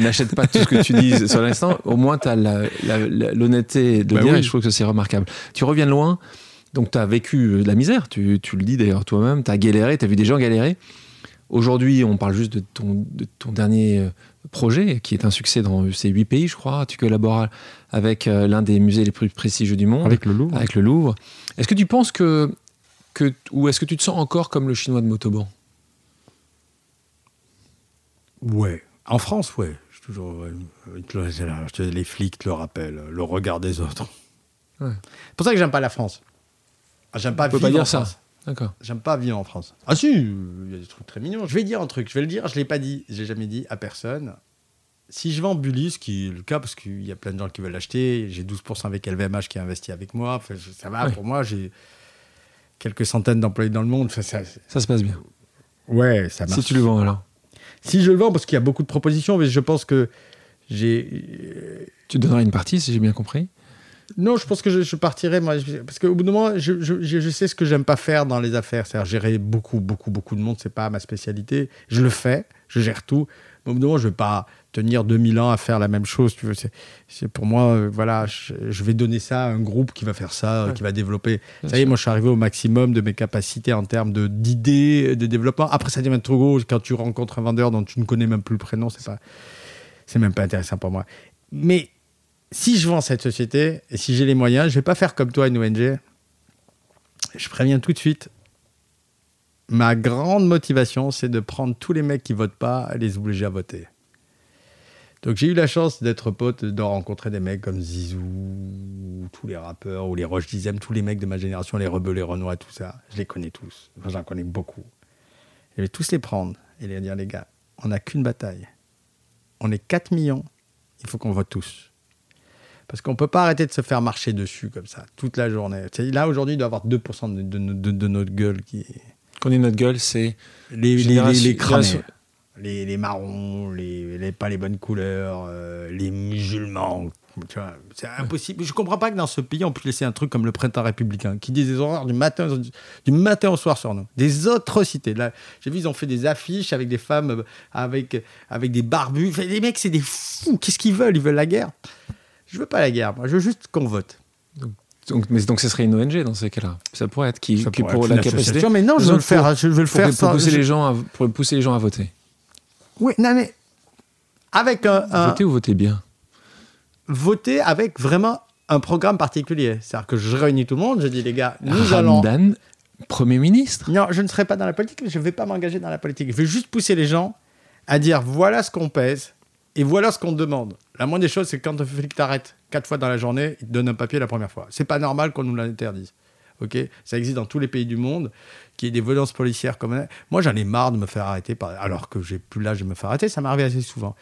n'achète pas tout ce que tu dis sur l'instant, au moins tu as l'honnêteté de bah dire et je trouve que c'est remarquable. Tu reviens loin, donc tu as vécu de la misère, tu, tu le dis d'ailleurs toi-même, tu as galéré, tu as vu des gens galérer. Aujourd'hui, on parle juste de ton, de ton dernier euh, projet, qui est un succès dans ces huit pays, je crois. Tu collabores avec euh, l'un des musées les plus prestigieux du monde. Avec le Louvre. Avec le Louvre. Est-ce que tu penses que, que ou est-ce que tu te sens encore comme le chinois de Motoban Ouais. En France, ouais. Je toujours, les flics te le rappellent, le regard des autres. C'est pour ça que j'aime pas la France. J'aime pas vivre pas dire en ça. France. D'accord. J'aime pas vivre en France. Ah si, il y a des trucs très mignons. Je vais dire un truc, je vais le dire, je l'ai pas dit, j'ai jamais dit à personne. Si je vends Bully, ce qui est le cas parce qu'il y a plein de gens qui veulent l'acheter, j'ai 12% avec LVMH qui a investi avec moi, ça va pour moi, j'ai quelques centaines d'employés dans le monde. Ça, ça, se passe bien. Ouais, ça marche. Si tu le vends alors Si je le vends, parce qu'il y a beaucoup de propositions, mais je pense que j'ai. Tu donneras une partie, si j'ai bien compris non, je pense que je, partirai, moi, parce qu'au bout d'un moment, je, je, sais ce que j'aime pas faire dans les affaires, c'est-à-dire gérer beaucoup, beaucoup, beaucoup de monde, c'est pas ma spécialité. Je le fais, je gère tout. Mais au bout d'un moment, je vais pas tenir 2000 ans à faire la même chose. Tu veux, c'est, pour moi, euh, voilà, je, vais donner ça à un groupe qui va faire ça, qui va développer. ça y est, moi, je suis arrivé au maximum de mes capacités en termes de, d'idées, de développement. Après, ça devient trop gros quand tu rencontres un vendeur dont tu ne connais même plus le prénom, c'est pas, c'est même pas intéressant pour moi. Mais si je vends cette société et si j'ai les moyens, je vais pas faire comme toi une ONG. Je préviens tout de suite. Ma grande motivation, c'est de prendre tous les mecs qui votent pas et les obliger à voter. Donc j'ai eu la chance d'être pote, de rencontrer des mecs comme Zizou, tous les rappeurs, ou les Roche Dizem, tous les mecs de ma génération, les Rebeux, les Renois, tout ça. Je les connais tous. j'en connais beaucoup. Je vais tous les prendre et les dire, les gars, on n'a qu'une bataille. On est 4 millions, il faut qu'on vote tous. Parce qu'on ne peut pas arrêter de se faire marcher dessus comme ça, toute la journée. là, aujourd'hui, il doit y avoir 2% de, de, notre gueule qui. Quand on dit notre gueule, c'est. Les, les, les, les, les, marrons, les, pas les bonnes couleurs, euh, les musulmans. C'est impossible. Je comprends pas que dans ce pays, on puisse laisser un truc comme le printemps républicain, qui dit des horreurs du matin, du matin au soir sur nous. Des atrocités. Là, j'ai vu, ils ont fait des affiches avec des femmes, euh, avec, avec des barbus. les mecs, c'est des fous. Qu'est-ce qu'ils veulent? Ils veulent la guerre Je veux pas la guerre, moi. Je veux juste qu'on vote. Donc, mais donc, ce serait une ONG dans ces cas-là. Ça pourrait être qui, qui pour la capacité. Mais non, je veux le faire. Je veux le faire pour, pousser les gens à, pour pousser les gens à voter. Oui, non, mais avec un. Voter ou voter bien Voter avec vraiment un programme particulier. C'est-à-dire que je réunis tout le monde, je dis les gars, nous allons. Premier ministre Non, je ne serai pas dans la politique, je ne vais pas m'engager dans la politique. Je vais juste pousser les gens à dire voilà ce qu'on pèse et voilà ce qu'on demande. La moindre des choses, c'est quand un flic t'arrête quatre fois dans la journée, il te donne un papier la première fois. C'est pas normal qu'on nous l'interdise. Ok, ça existe dans tous les pays du monde qu'il y ait des violences policières comme moi j'en ai marre de me faire arrêter alors que j'ai plus l'âge de me faire arrêter ça m'arrive assez souvent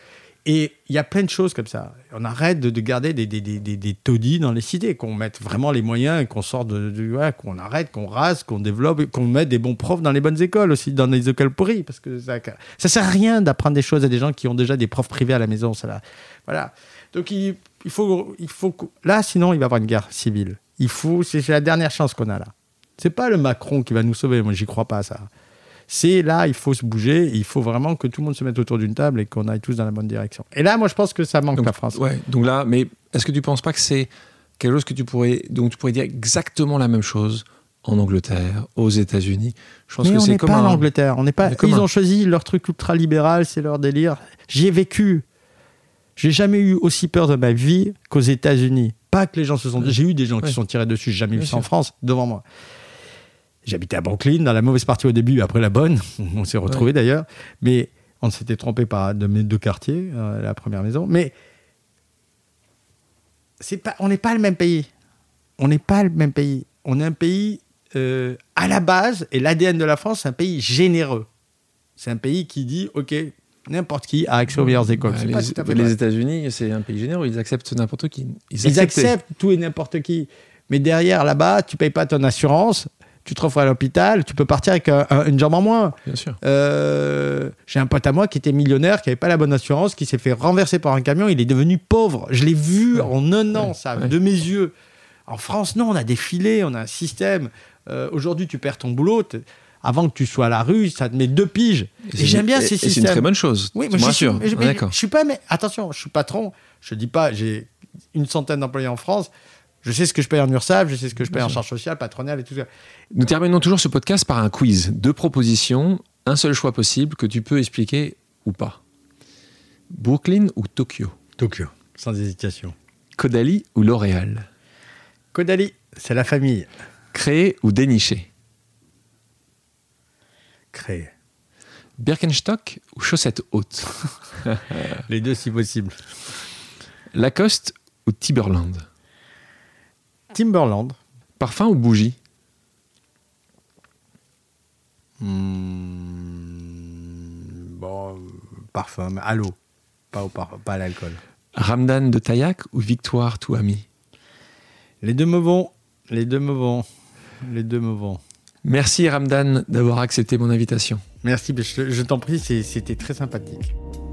et il y a plein de choses comme ça on arrête de, garder des, taudis dans les cités qu'on mette vraiment les moyens qu'on sorte de, qu'on arrête qu'on rase qu'on développe qu'on mette des bons profs dans les bonnes écoles aussi dans les écoles pourries parce que ça ça sert à rien d'apprendre des choses à des gens qui ont déjà des profs privés à la maison là. voilà donc il, il faut il faut là sinon il va y avoir une guerre civile il faut, c'est la dernière chance qu'on a là. C'est pas le Macron qui va nous sauver. Moi, j'y crois pas ça. C'est là, il faut se bouger. il faut vraiment que tout le monde se mette autour d'une table et qu'on aille tous dans la bonne direction. Et là, moi, je pense que ça manque donc, la France. Ouais. Donc là, mais est-ce que tu penses pas que c'est quelque chose que tu pourrais, donc tu pourrais dire exactement la même chose en Angleterre, aux États-Unis? Je pense mais que c'est comme pas en Angleterre. On n'est pas. Ils ont choisi leur truc ultra libéral, c'est leur délire. J'y ai vécu. J'ai jamais eu aussi peur de ma vie qu'aux États-Unis. Pas que les gens se sont. J'ai eu des gens qui se sont tirés dessus, j'ai jamais vu ça en France, devant moi. J'habitais à Brooklyn, dans la mauvaise partie au début, après la bonne. (laughs) On s'est retrouvés d'ailleurs. Mais on s'était trompé par de mes deux quartiers, euh, la première maison. Mais c'est pas, on n'est pas le même pays. On n'est pas le même pays. On est un pays euh, à la base, et l'ADN de la France, c'est un pays généreux. C'est un pays qui dit, OK, n'importe qui a accès aux meilleures écoles. les, États-Unis, c'est un pays généreux, ils acceptent n'importe qui. Ils, acceptent tout et n'importe qui. Mais derrière, là-bas, tu payes pas ton assurance, tu te refais à l'hôpital, tu peux partir avec une jambe en moins. Bien sûr. Euh, j'ai un pote à moi qui était millionnaire, qui n'avait pas la bonne assurance, qui s'est fait renverser par un camion, il est devenu pauvre. Je l'ai vu en un an, ça, de mes yeux. En France, non, on a des filets, on a un système. Euh, aujourd'hui, tu perds ton boulot avant que tu sois à la rue, ça te met deux piges. Et, j'aime bien ces systèmes. C'est une très bonne chose. Oui, mais je suis, je suis pas, mais attention, je suis patron. Je dis pas, j'ai une centaine d'employés en France. Je sais ce que je paye en URSAF, je sais ce que je paye en charge sociale, patronale et tout ça. Nous terminons toujours ce podcast par un quiz. Deux propositions, un seul choix possible que tu peux expliquer ou pas. Brooklyn ou Tokyo? Tokyo, sans hésitation. Kodali ou L'Oréal? Kodali, c'est la famille. Créer ou dénicher créer. Birkenstock ou chaussettes hautes (laughs) Les deux si possible. Lacoste ou Timberland Timberland. Parfum ou bougie hmm, Bon, parfum, à l'eau, pas, au pas à l'alcool. Ramdan de Tayak ou Victoire Touami Les deux me vont, les deux me vont, les deux me vont. Merci Ramdan d'avoir accepté mon invitation. Merci, je, t'en prie, c'était très sympathique.